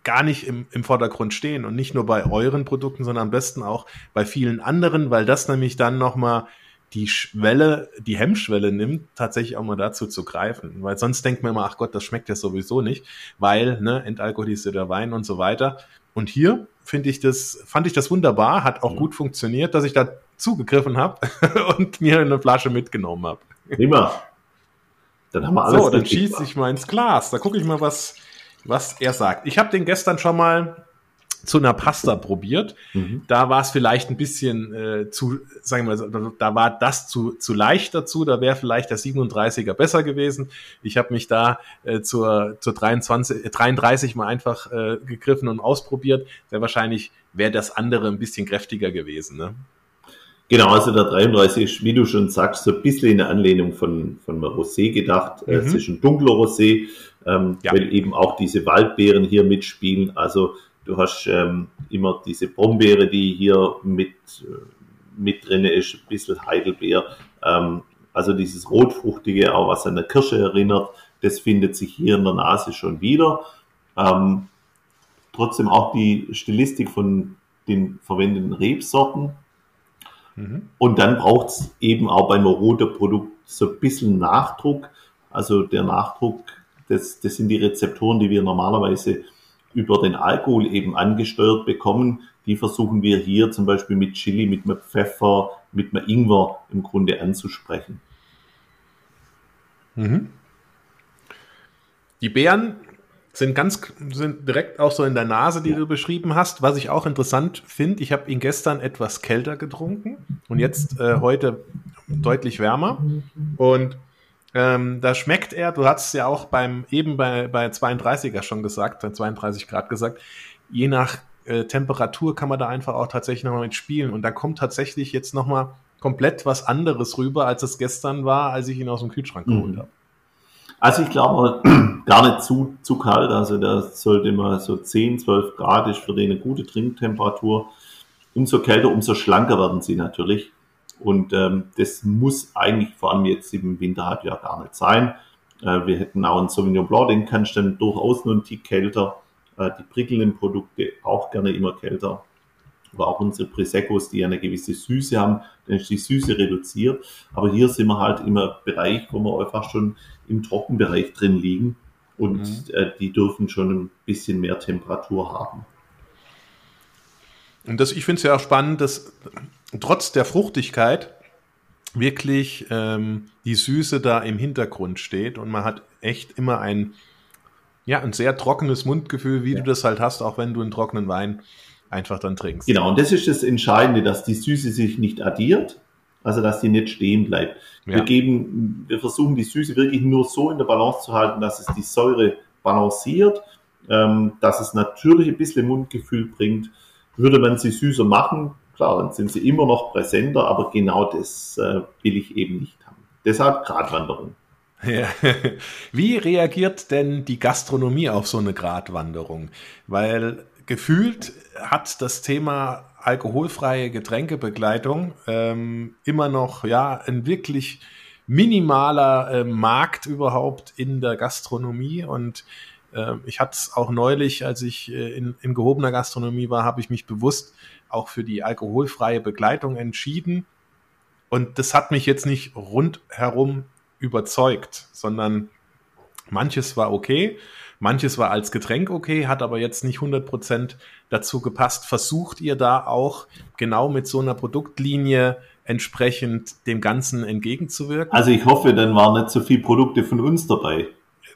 gar nicht im, im Vordergrund stehen und nicht nur bei euren Produkten, sondern am besten auch bei vielen anderen, weil das nämlich dann nochmal die Schwelle, die Hemmschwelle nimmt, tatsächlich auch mal dazu zu greifen. Weil sonst denkt man immer, ach Gott, das schmeckt ja sowieso nicht, weil, ne, entalkoholisierter Wein und so weiter. Und hier finde ich das, fand ich das wunderbar, hat auch gut funktioniert, dass ich da zugegriffen habe und mir eine Flasche mitgenommen habe. Prima. Dann haben wir alles. So, dann schieße ich mal ins Glas. Da gucke ich mal, was, was er sagt. Ich habe den gestern schon mal zu einer Pasta probiert. Mhm. Da war es vielleicht ein bisschen äh, zu, sagen wir mal, da war das zu, zu leicht dazu. Da wäre vielleicht der 37er besser gewesen. Ich habe mich da äh, zur, zur 23, äh, 33 mal einfach äh, gegriffen und ausprobiert. Sehr wahrscheinlich wäre das andere ein bisschen kräftiger gewesen. Ne? Genau, also der 33 ist, wie du schon sagst, so ein bisschen in der Anlehnung von, von Rosé gedacht. Äh, mhm. Es ist ein dunkler Rosé, ähm, ja. weil eben auch diese Waldbeeren hier mitspielen. Also du hast ähm, immer diese Brombeere, die hier mit, äh, mit drin ist, ein bisschen Heidelbeer. Ähm, also dieses Rotfruchtige, auch was an der Kirsche erinnert, das findet sich hier in der Nase schon wieder. Ähm, trotzdem auch die Stilistik von den verwendeten Rebsorten Mhm. Und dann braucht es eben auch beim Roter-Produkt so ein bisschen Nachdruck. Also der Nachdruck, das, das sind die Rezeptoren, die wir normalerweise über den Alkohol eben angesteuert bekommen. Die versuchen wir hier zum Beispiel mit Chili, mit einem Pfeffer, mit einem Ingwer im Grunde anzusprechen. Mhm. Die Beeren sind ganz sind direkt auch so in der Nase, die du beschrieben hast. Was ich auch interessant finde, ich habe ihn gestern etwas kälter getrunken und jetzt äh, heute deutlich wärmer. Und ähm, da schmeckt er, du hast es ja auch beim eben bei, bei 32er schon gesagt, 32 Grad gesagt, je nach äh, Temperatur kann man da einfach auch tatsächlich nochmal mit spielen. Und da kommt tatsächlich jetzt nochmal komplett was anderes rüber, als es gestern war, als ich ihn aus dem Kühlschrank mhm. geholt habe. Also ich glaube gar nicht zu, zu kalt. Also das sollte immer so 10, 12 Grad ist für den eine gute Trinktemperatur. Umso kälter, umso schlanker werden sie natürlich. Und ähm, das muss eigentlich vor allem jetzt im Winterhalbjahr gar nicht sein. Äh, wir hätten auch einen Sauvignon Blanc, den kannst du dann durchaus nur ein Tick kälter. Äh, die prickelnden Produkte auch gerne immer kälter aber auch unsere Preseccos, die eine gewisse Süße haben, dann ist die Süße reduziert. Aber hier sind wir halt im Bereich, wo wir einfach schon im Trockenbereich drin liegen und mhm. äh, die dürfen schon ein bisschen mehr Temperatur haben. Und das, ich finde es ja auch spannend, dass trotz der Fruchtigkeit wirklich ähm, die Süße da im Hintergrund steht und man hat echt immer ein, ja, ein sehr trockenes Mundgefühl, wie ja. du das halt hast, auch wenn du einen trockenen Wein einfach dann trinkst. Genau, und das ist das Entscheidende, dass die Süße sich nicht addiert, also dass die nicht stehen bleibt. Ja. Wir geben, wir versuchen die Süße wirklich nur so in der Balance zu halten, dass es die Säure balanciert, ähm, dass es natürlich ein bisschen Mundgefühl bringt. Würde man sie süßer machen, klar, dann sind sie immer noch präsenter, aber genau das äh, will ich eben nicht haben. Deshalb Gratwanderung. Ja. Wie reagiert denn die Gastronomie auf so eine Gratwanderung? Weil gefühlt hat das Thema alkoholfreie Getränkebegleitung ähm, immer noch ja ein wirklich minimaler äh, Markt überhaupt in der Gastronomie und ich hatte es auch neulich, als ich äh, in, in gehobener Gastronomie war, habe ich mich bewusst auch für die alkoholfreie Begleitung entschieden. Und das hat mich jetzt nicht rundherum überzeugt, sondern manches war okay, manches war als Getränk okay, hat aber jetzt nicht 100% dazu gepasst. Versucht ihr da auch genau mit so einer Produktlinie entsprechend dem Ganzen entgegenzuwirken? Also ich hoffe, dann waren nicht so viele Produkte von uns dabei.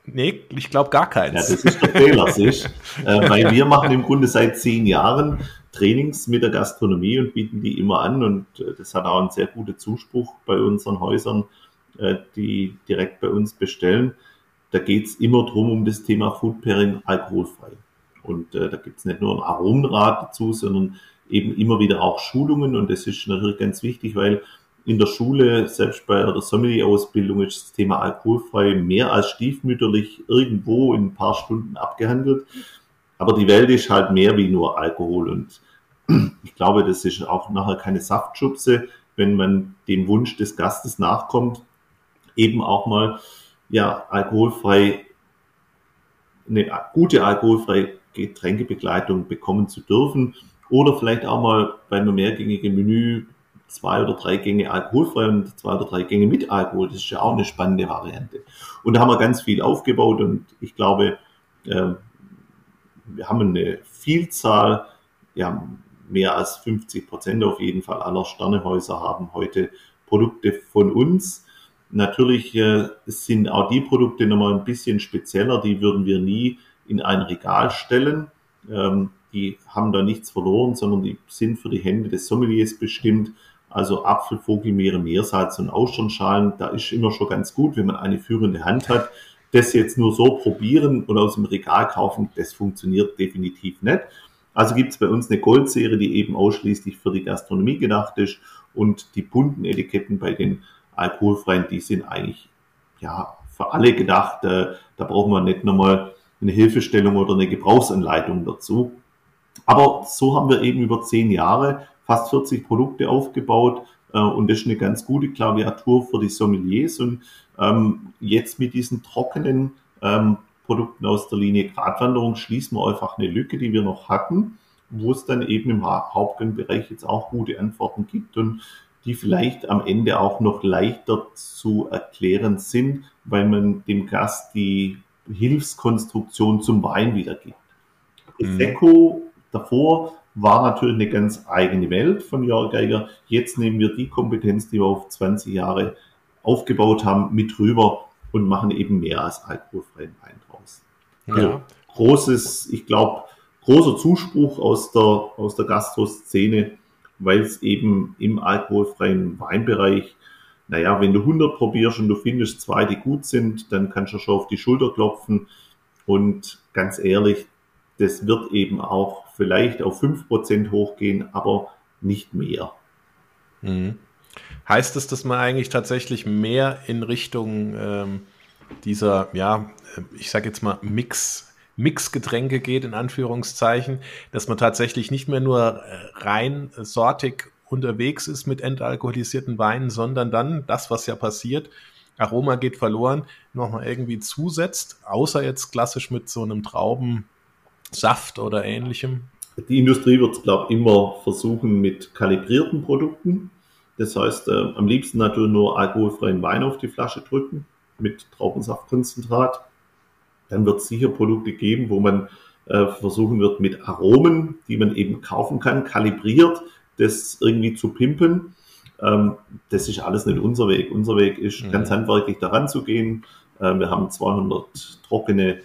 Nee, ich glaube gar keins. Ja, das ist der Fehler, sich. äh, weil wir machen im Grunde seit zehn Jahren Trainings mit der Gastronomie und bieten die immer an und äh, das hat auch einen sehr guten Zuspruch bei unseren Häusern, äh, die direkt bei uns bestellen. Da geht es immer drum um das Thema Food Pairing alkoholfrei. Und äh, da gibt es nicht nur ein Aromenrat dazu, sondern eben immer wieder auch Schulungen und das ist natürlich ganz wichtig, weil in der Schule, selbst bei der Sommelier-Ausbildung, ist das Thema alkoholfrei mehr als stiefmütterlich irgendwo in ein paar Stunden abgehandelt. Aber die Welt ist halt mehr wie nur Alkohol und ich glaube, das ist auch nachher keine Saftschubse, wenn man dem Wunsch des Gastes nachkommt, eben auch mal ja alkoholfrei eine gute alkoholfreie Getränkebegleitung bekommen zu dürfen oder vielleicht auch mal bei einem mehrgängigen Menü zwei oder drei Gänge alkoholfrei und zwei oder drei Gänge mit Alkohol. Das ist ja auch eine spannende Variante. Und da haben wir ganz viel aufgebaut und ich glaube, äh, wir haben eine Vielzahl, ja, mehr als 50 Prozent auf jeden Fall aller Sternehäuser haben heute Produkte von uns. Natürlich äh, sind auch die Produkte nochmal ein bisschen spezieller, die würden wir nie in ein Regal stellen. Ähm, die haben da nichts verloren, sondern die sind für die Hände des Sommeliers bestimmt. Also Apfel, Vogelmeere, Meersalz und Austernschalen, da ist immer schon ganz gut, wenn man eine führende Hand hat. Das jetzt nur so probieren und aus dem Regal kaufen, das funktioniert definitiv nicht. Also gibt es bei uns eine Goldserie, die eben ausschließlich für die Gastronomie gedacht ist und die bunten Etiketten bei den alkoholfreien, die sind eigentlich ja für alle gedacht. Da brauchen wir nicht nochmal eine Hilfestellung oder eine Gebrauchsanleitung dazu. Aber so haben wir eben über zehn Jahre fast 40 Produkte aufgebaut äh, und das ist eine ganz gute Klaviatur für die Sommeliers. Und ähm, jetzt mit diesen trockenen ähm, Produkten aus der Linie Gratwanderung schließen wir einfach eine Lücke, die wir noch hatten, wo es dann eben im Hauptgangbereich jetzt auch gute Antworten gibt und die vielleicht am Ende auch noch leichter zu erklären sind, weil man dem Gast die Hilfskonstruktion zum Wein wiedergibt. Prosecco mhm. davor war natürlich eine ganz eigene Welt von Jörg Geiger. Jetzt nehmen wir die Kompetenz, die wir auf 20 Jahre aufgebaut haben, mit rüber und machen eben mehr als alkoholfreien Wein draus. Ja. Also großes, ich glaube, großer Zuspruch aus der, aus der Gastro-Szene, weil es eben im alkoholfreien Weinbereich, naja, wenn du 100 probierst und du findest zwei, die gut sind, dann kannst du schon auf die Schulter klopfen. Und ganz ehrlich, das wird eben auch vielleicht auf 5% hochgehen, aber nicht mehr. Mhm. Heißt es, dass man eigentlich tatsächlich mehr in Richtung ähm, dieser, ja, ich sage jetzt mal Mix, Mixgetränke geht, in Anführungszeichen, dass man tatsächlich nicht mehr nur äh, rein sortig unterwegs ist mit entalkoholisierten Weinen, sondern dann das, was ja passiert, Aroma geht verloren, nochmal irgendwie zusetzt, außer jetzt klassisch mit so einem Traubensaft oder ähnlichem? Die Industrie wird es, glaube ich, immer versuchen mit kalibrierten Produkten. Das heißt, äh, am liebsten natürlich nur alkoholfreien Wein auf die Flasche drücken mit Traubensaftkonzentrat. Dann wird es sicher Produkte geben, wo man äh, versuchen wird, mit Aromen, die man eben kaufen kann, kalibriert, das irgendwie zu pimpen. Ähm, das ist alles nicht unser Weg. Unser Weg ist, mhm. ganz handwerklich daran zu gehen. Äh, wir haben 200 trockene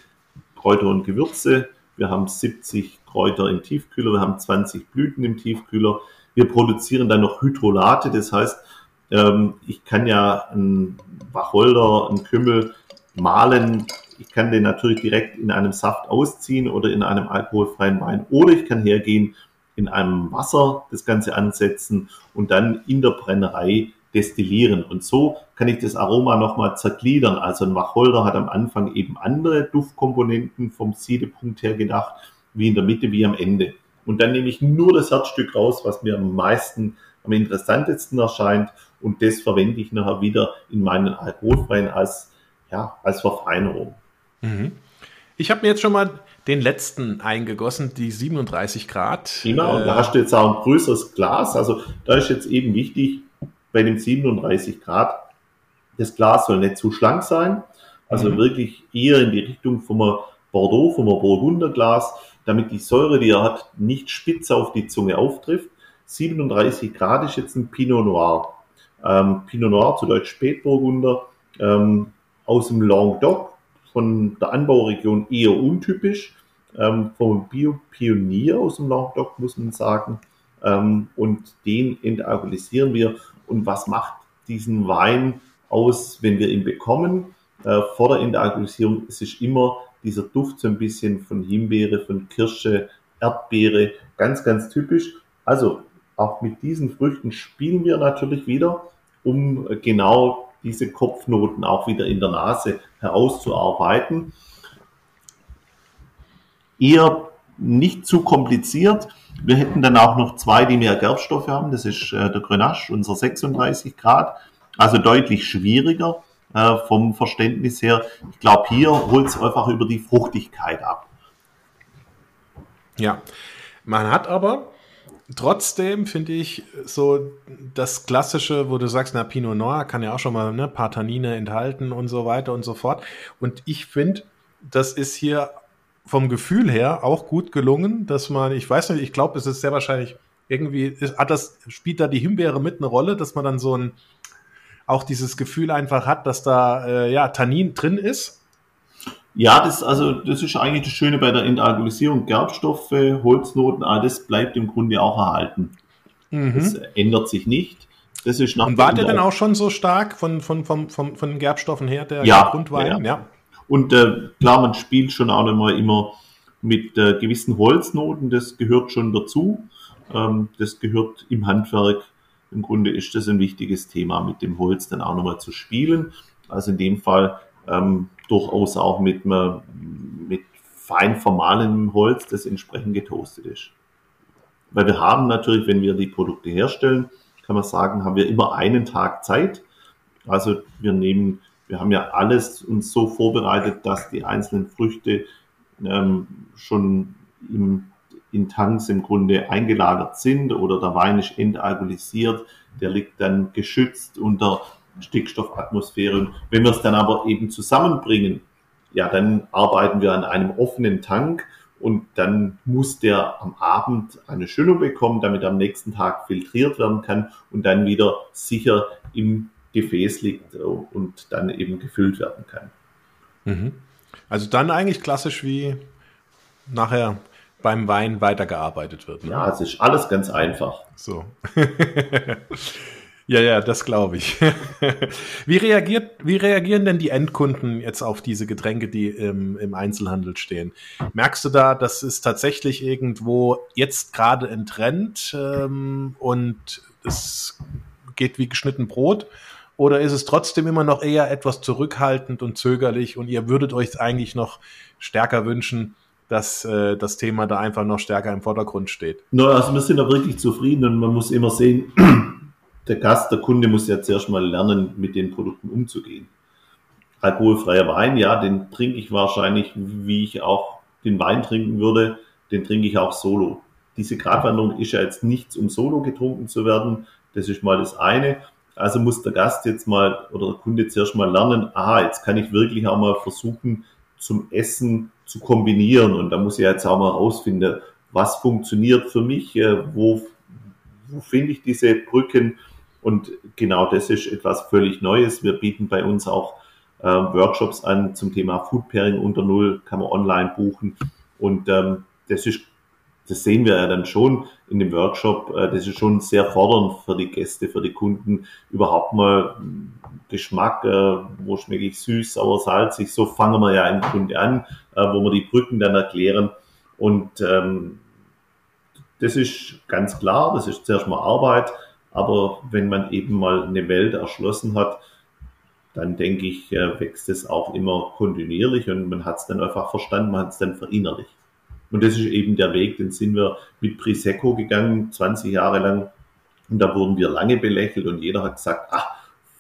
Kräuter und Gewürze. Wir haben 70 Kräuter im Tiefkühler. Wir haben 20 Blüten im Tiefkühler. Wir produzieren dann noch Hydrolate, das heißt, ähm, ich kann ja einen Wacholder, einen Kümmel mahlen. Ich kann den natürlich direkt in einem Saft ausziehen oder in einem alkoholfreien Wein. Oder ich kann hergehen, in einem Wasser das Ganze ansetzen und dann in der Brennerei destillieren. Und so kann ich das Aroma nochmal zergliedern. Also ein Wacholder hat am Anfang eben andere Duftkomponenten vom Siedepunkt her gedacht, wie in der Mitte, wie am Ende. Und dann nehme ich nur das Herzstück raus, was mir am meisten, am interessantesten erscheint. und das verwende ich nachher wieder in meinen alkoholfreien als, ja, als Verfeinerung. Mhm. Ich habe mir jetzt schon mal den letzten eingegossen, die 37 Grad. Genau, äh, da hast du jetzt auch ein größeres Glas. Also da ist jetzt eben wichtig, bei dem 37 Grad, das Glas soll nicht zu schlank sein. Also mhm. wirklich eher in die Richtung vom Bordeaux, vom Burgunderglas, damit die Säure, die er hat, nicht spitz auf die Zunge auftrifft. 37 Grad ist jetzt ein Pinot Noir. Ähm, Pinot Noir, zu Deutsch Spätburgunder, ähm, aus dem Languedoc, von der Anbauregion eher untypisch, ähm, vom Bio-Pionier aus dem Languedoc, muss man sagen. Ähm, und den entalkoholisieren wir. Und was macht diesen Wein aus, wenn wir ihn bekommen? Äh, vor der Entalkoholisierung es immer dieser Duft so ein bisschen von Himbeere, von Kirsche, Erdbeere, ganz, ganz typisch. Also auch mit diesen Früchten spielen wir natürlich wieder, um genau diese Kopfnoten auch wieder in der Nase herauszuarbeiten. Eher nicht zu kompliziert. Wir hätten dann auch noch zwei, die mehr Gerbstoffe haben. Das ist äh, der Grenache, unser 36 Grad. Also deutlich schwieriger äh, vom Verständnis her. Ich glaube, hier holt es einfach über die Fruchtigkeit ab. Ja, man hat aber trotzdem, finde ich, so das Klassische, wo du sagst, na, Pinot Noir kann ja auch schon mal ne, paar Tannine enthalten und so weiter und so fort. Und ich finde, das ist hier vom Gefühl her auch gut gelungen, dass man, ich weiß nicht, ich glaube, es ist sehr wahrscheinlich irgendwie, ist, hat das, spielt da die Himbeere mit eine Rolle, dass man dann so ein, auch dieses Gefühl einfach hat, dass da äh, ja Tannin drin ist. Ja, das, also, das ist eigentlich das Schöne bei der Entalkoholisierung. Gerbstoffe, Holznoten, all das bleibt im Grunde auch erhalten. Mhm. Das ändert sich nicht. Das ist nach Und war der denn auch schon so stark von, von, von, von, von den Gerbstoffen her, der ja, Grundwein? Ja. ja. Und äh, klar, man spielt schon auch immer, immer mit äh, gewissen Holznoten, das gehört schon dazu. Ähm, das gehört im Handwerk im Grunde ist das ein wichtiges Thema, mit dem Holz dann auch nochmal zu spielen. Also in dem Fall ähm, durchaus auch mit, mit fein vermahlenem Holz, das entsprechend getoastet ist. Weil wir haben natürlich, wenn wir die Produkte herstellen, kann man sagen, haben wir immer einen Tag Zeit. Also wir nehmen, wir haben ja alles uns so vorbereitet, dass die einzelnen Früchte ähm, schon im in Tanks im Grunde eingelagert sind oder der Wein ist entalkoholisiert, der liegt dann geschützt unter Stickstoffatmosphäre. Und wenn wir es dann aber eben zusammenbringen, ja, dann arbeiten wir an einem offenen Tank und dann muss der am Abend eine Schönung bekommen, damit am nächsten Tag filtriert werden kann und dann wieder sicher im Gefäß liegt und dann eben gefüllt werden kann. Mhm. Also dann eigentlich klassisch wie nachher beim Wein weitergearbeitet wird. Ne? Ja, es ist alles ganz einfach. So. ja, ja, das glaube ich. wie, reagiert, wie reagieren denn die Endkunden jetzt auf diese Getränke, die im, im Einzelhandel stehen? Merkst du da, das ist tatsächlich irgendwo jetzt gerade ein Trend ähm, und es geht wie geschnitten Brot? Oder ist es trotzdem immer noch eher etwas zurückhaltend und zögerlich und ihr würdet euch eigentlich noch stärker wünschen, dass äh, das Thema da einfach noch stärker im Vordergrund steht. No, also wir sind da wirklich zufrieden und man muss immer sehen, der Gast, der Kunde muss ja zuerst mal lernen, mit den Produkten umzugehen. Alkoholfreier Wein, ja, den trinke ich wahrscheinlich, wie ich auch den Wein trinken würde, den trinke ich auch solo. Diese Gratwanderung ist ja jetzt nichts, um solo getrunken zu werden. Das ist mal das eine. Also muss der Gast jetzt mal oder der Kunde zuerst mal lernen, aha, jetzt kann ich wirklich auch mal versuchen, zum Essen zu kombinieren. Und da muss ich jetzt auch mal rausfinden, was funktioniert für mich, äh, wo, wo finde ich diese Brücken. Und genau das ist etwas völlig Neues. Wir bieten bei uns auch äh, Workshops an zum Thema Food Pairing unter Null, kann man online buchen. Und ähm, das ist, das sehen wir ja dann schon in dem Workshop. Äh, das ist schon sehr fordernd für die Gäste, für die Kunden, überhaupt mal Geschmack, äh, wo schmecke ich süß, sauer, salzig, so fangen wir ja im Grunde an, äh, wo wir die Brücken dann erklären. Und ähm, das ist ganz klar, das ist zuerst mal Arbeit, aber wenn man eben mal eine Welt erschlossen hat, dann denke ich, wächst es auch immer kontinuierlich und man hat es dann einfach verstanden, man hat es dann verinnerlicht. Und das ist eben der Weg, den sind wir mit Prisecco gegangen, 20 Jahre lang Und da wurden wir lange belächelt und jeder hat gesagt, ach,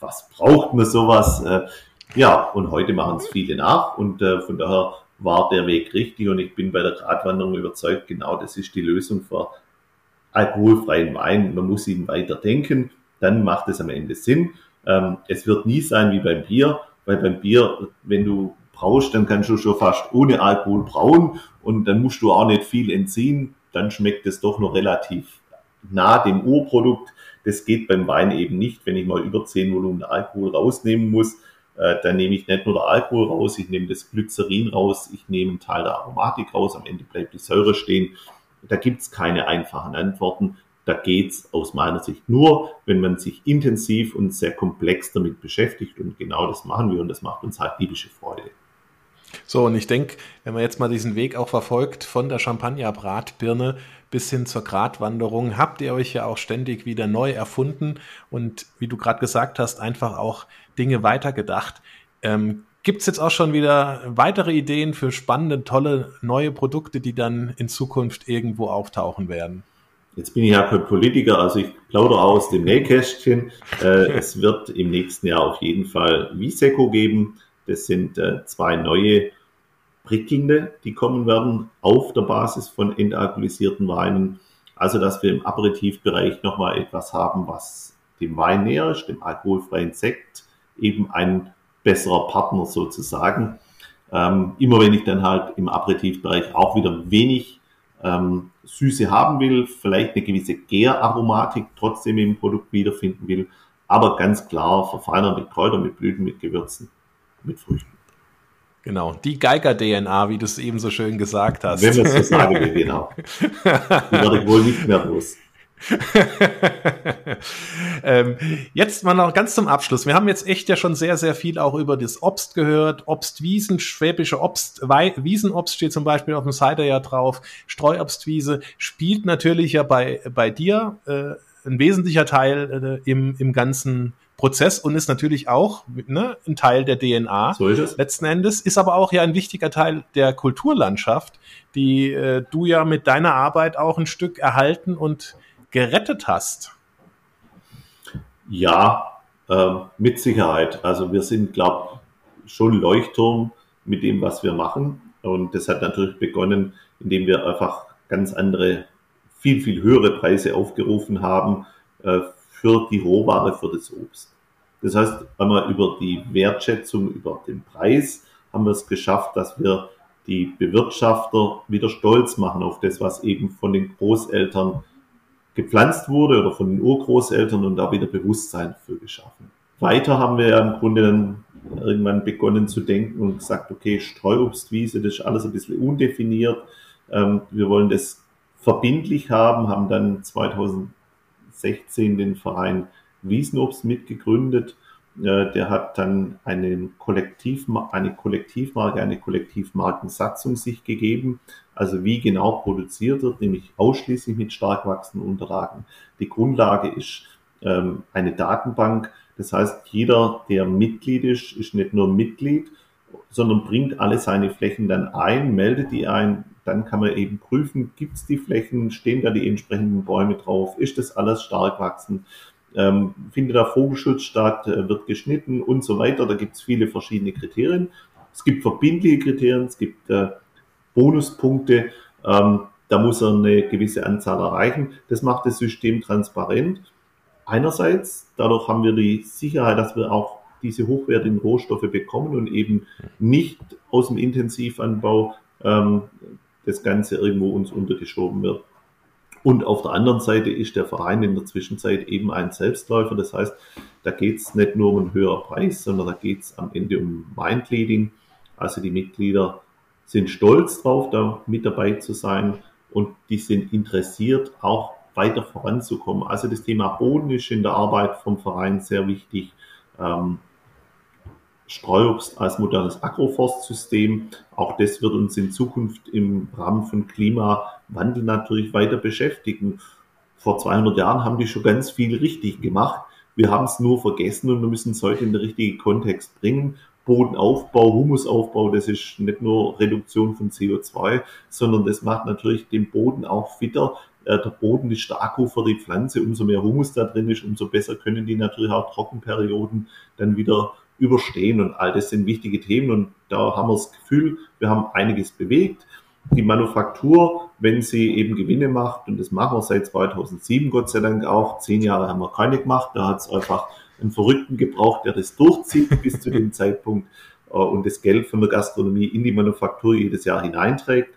was braucht man sowas? Äh, ja, und heute machen es viele nach und äh, von daher war der Weg richtig und ich bin bei der Gratwanderung überzeugt, genau das ist die Lösung für alkoholfreien Wein. Man muss ihn weiter denken, dann macht es am Ende Sinn. Ähm, es wird nie sein wie beim Bier, weil beim Bier, wenn du brauchst, dann kannst du schon fast ohne Alkohol brauen und dann musst du auch nicht viel entziehen. Dann schmeckt es doch noch relativ nah dem Urprodukt. Das geht beim Wein eben nicht. Wenn ich mal über 10 Volumen Alkohol rausnehmen muss, äh, dann nehme ich nicht nur der Alkohol raus, ich nehme das Glycerin raus, ich nehme einen Teil der Aromatik raus, am Ende bleibt die Säure stehen. Da gibt es keine einfachen Antworten. Da geht's aus meiner Sicht nur, wenn man sich intensiv und sehr komplex damit beschäftigt. Und genau das machen wir und das macht uns halt liebische Freude. So, und ich denke, wenn man jetzt mal diesen Weg auch verfolgt, von der Champagner-Bratbirne bis hin zur Gratwanderung, habt ihr euch ja auch ständig wieder neu erfunden und wie du gerade gesagt hast, einfach auch Dinge weitergedacht. Ähm, Gibt es jetzt auch schon wieder weitere Ideen für spannende, tolle neue Produkte, die dann in Zukunft irgendwo auftauchen werden? Jetzt bin ich ja kein Politiker, also ich plaudere aus dem Nähkästchen. Äh, es wird im nächsten Jahr auf jeden Fall Viseco geben. Das sind äh, zwei neue prickelnde, die kommen werden auf der Basis von entalkoholisierten Weinen. Also, dass wir im Aperitivbereich nochmal etwas haben, was dem Wein näher ist, dem alkoholfreien Sekt, eben ein besserer Partner sozusagen. Ähm, immer wenn ich dann halt im Aperitivbereich auch wieder wenig ähm, Süße haben will, vielleicht eine gewisse Gäraromatik trotzdem im Produkt wiederfinden will, aber ganz klar verfeinerte Kräuter mit Blüten, mit Gewürzen, mit Früchten. Genau, die Geiger-DNA, wie du es eben so schön gesagt hast. Wenn man es so sagen will, genau. Die werde ich wohl nicht mehr los. ähm, jetzt mal noch ganz zum Abschluss. Wir haben jetzt echt ja schon sehr, sehr viel auch über das Obst gehört. Obstwiesen, schwäbische Obst, Wei Wiesenobst steht zum Beispiel auf dem Cider ja drauf. Streuobstwiese spielt natürlich ja bei, bei dir äh, ein wesentlicher Teil äh, im, im ganzen Prozess und ist natürlich auch ne, ein Teil der DNA. So ist es. Letzten Endes ist aber auch ja ein wichtiger Teil der Kulturlandschaft, die äh, du ja mit deiner Arbeit auch ein Stück erhalten und gerettet hast. Ja, äh, mit Sicherheit. Also wir sind, glaube ich, schon Leuchtturm mit dem, was wir machen. Und das hat natürlich begonnen, indem wir einfach ganz andere, viel, viel höhere Preise aufgerufen haben äh, für die Rohware, für das Obst. Das heißt, einmal über die Wertschätzung, über den Preis haben wir es geschafft, dass wir die Bewirtschafter wieder stolz machen auf das, was eben von den Großeltern gepflanzt wurde oder von den Urgroßeltern und da wieder Bewusstsein für geschaffen. Weiter haben wir ja im Grunde dann irgendwann begonnen zu denken und gesagt, okay, Streuobstwiese, das ist alles ein bisschen undefiniert. Ähm, wir wollen das verbindlich haben, haben dann 2016 den Verein Wiesenobst mitgegründet. Äh, der hat dann einen Kollektiv, eine Kollektivmarke, eine Kollektivmarkensatzung sich gegeben. Also wie genau produziert wird, nämlich ausschließlich mit stark wachsenden Unterlagen. Die Grundlage ist ähm, eine Datenbank. Das heißt, jeder, der Mitglied ist, ist nicht nur Mitglied, sondern bringt alle seine Flächen dann ein, meldet die ein. Dann kann man eben prüfen, gibt es die Flächen, stehen da die entsprechenden Bäume drauf, ist das alles stark wachsend ähm, findet da Vogelschutz statt, äh, wird geschnitten und so weiter. Da gibt es viele verschiedene Kriterien. Es gibt verbindliche Kriterien, es gibt äh, Bonuspunkte. Ähm, da muss er eine gewisse Anzahl erreichen. Das macht das System transparent. Einerseits, dadurch haben wir die Sicherheit, dass wir auch diese hochwertigen Rohstoffe bekommen und eben nicht aus dem Intensivanbau ähm, das Ganze irgendwo uns untergeschoben wird. Und auf der anderen Seite ist der Verein in der Zwischenzeit eben ein Selbstläufer. Das heißt, da geht es nicht nur um einen höheren Preis, sondern da geht es am Ende um Mindleading. Also die Mitglieder sind stolz drauf, da mit dabei zu sein und die sind interessiert, auch weiter voranzukommen. Also das Thema Boden ist in der Arbeit vom Verein sehr wichtig. Ähm, Streuobst als modernes Agroforstsystem. Auch das wird uns in Zukunft im Rahmen von Klimawandel natürlich weiter beschäftigen. Vor 200 Jahren haben die schon ganz viel richtig gemacht. Wir haben es nur vergessen und wir müssen es heute in den richtigen Kontext bringen. Bodenaufbau, Humusaufbau, das ist nicht nur Reduktion von CO2, sondern das macht natürlich den Boden auch fitter, äh, der Boden ist der Akku für die Pflanze, umso mehr Humus da drin ist, umso besser können die natürlich auch Trockenperioden dann wieder überstehen. Und all das sind wichtige Themen und da haben wir das Gefühl, wir haben einiges bewegt. Die Manufaktur, wenn sie eben Gewinne macht, und das machen wir seit 2007, Gott sei Dank auch, zehn Jahre haben wir keine gemacht, da hat es einfach einen Verrückten gebraucht, der das durchzieht bis zu dem Zeitpunkt äh, und das Geld von der Gastronomie in die Manufaktur jedes Jahr hineinträgt.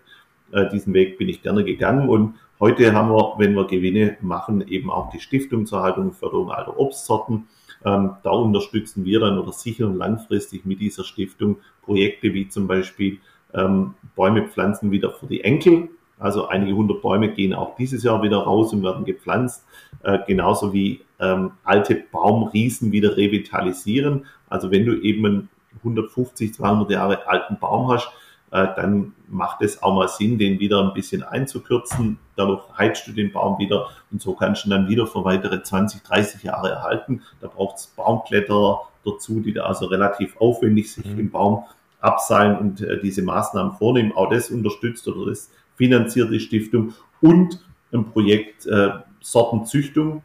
Äh, diesen Weg bin ich gerne gegangen und heute haben wir, wenn wir Gewinne machen, eben auch die Stiftung zur Haltung und Förderung alter Obstsorten. Ähm, da unterstützen wir dann oder sichern langfristig mit dieser Stiftung Projekte wie zum Beispiel ähm, Bäume pflanzen wieder für die Enkel. Also einige hundert Bäume gehen auch dieses Jahr wieder raus und werden gepflanzt. Äh, genauso wie ähm, alte Baumriesen wieder revitalisieren. Also wenn du eben einen 150, 200 Jahre alten Baum hast, äh, dann macht es auch mal Sinn, den wieder ein bisschen einzukürzen. Dadurch heizt du den Baum wieder und so kannst du ihn dann wieder für weitere 20, 30 Jahre erhalten. Da braucht es Baumkletterer dazu, die da also relativ aufwendig sich mhm. im Baum abseilen und äh, diese Maßnahmen vornehmen. Auch das unterstützt oder das finanziert die Stiftung und ein Projekt äh, Sortenzüchtung.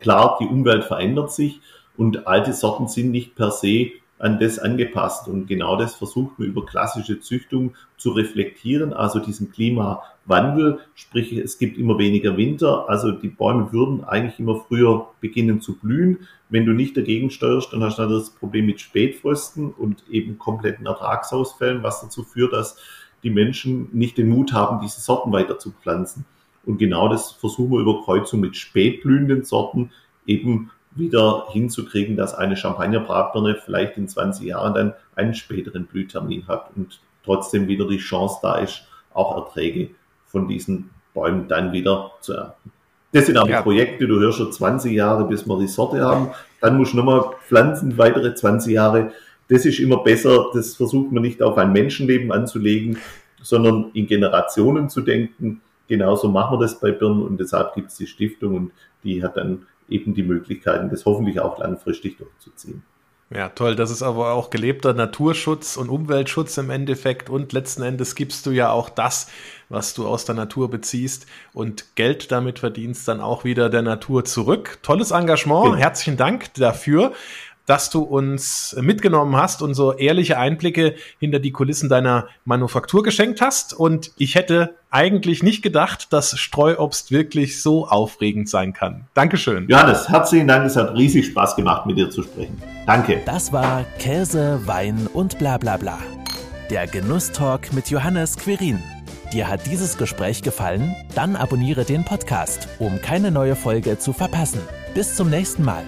Klar, die Umwelt verändert sich und alte Sorten sind nicht per se an das angepasst. Und genau das versucht man über klassische Züchtung zu reflektieren, also diesen Klimawandel, sprich es gibt immer weniger Winter, also die Bäume würden eigentlich immer früher beginnen zu blühen. Wenn du nicht dagegen steuerst, dann hast du das Problem mit Spätfrösten und eben kompletten Ertragsausfällen, was dazu führt, dass die Menschen nicht den Mut haben, diese Sorten weiter zu pflanzen. Und genau das versuchen wir über Kreuzung mit spätblühenden Sorten eben wieder hinzukriegen, dass eine Champagnerbratbirne vielleicht in 20 Jahren dann einen späteren Blühtermin hat und trotzdem wieder die Chance da ist, auch Erträge von diesen Bäumen dann wieder zu ernten. Das sind aber ja. Projekte, du hörst schon 20 Jahre, bis wir die Sorte haben. Dann musst du nochmal pflanzen, weitere 20 Jahre. Das ist immer besser. Das versucht man nicht auf ein Menschenleben anzulegen, sondern in Generationen zu denken. Genauso machen wir das bei Birnen und deshalb gibt es die Stiftung und die hat dann eben die Möglichkeiten, das hoffentlich auch langfristig durchzuziehen. Ja, toll. Das ist aber auch gelebter Naturschutz und Umweltschutz im Endeffekt. Und letzten Endes gibst du ja auch das, was du aus der Natur beziehst und Geld damit verdienst, dann auch wieder der Natur zurück. Tolles Engagement. Ja. Herzlichen Dank dafür dass du uns mitgenommen hast und so ehrliche Einblicke hinter die Kulissen deiner Manufaktur geschenkt hast. Und ich hätte eigentlich nicht gedacht, dass Streuobst wirklich so aufregend sein kann. Dankeschön. Johannes, herzlichen Dank. Es hat riesig Spaß gemacht, mit dir zu sprechen. Danke. Das war Käse, Wein und bla bla bla. Der Genusstalk mit Johannes Quirin. Dir hat dieses Gespräch gefallen? Dann abonniere den Podcast, um keine neue Folge zu verpassen. Bis zum nächsten Mal.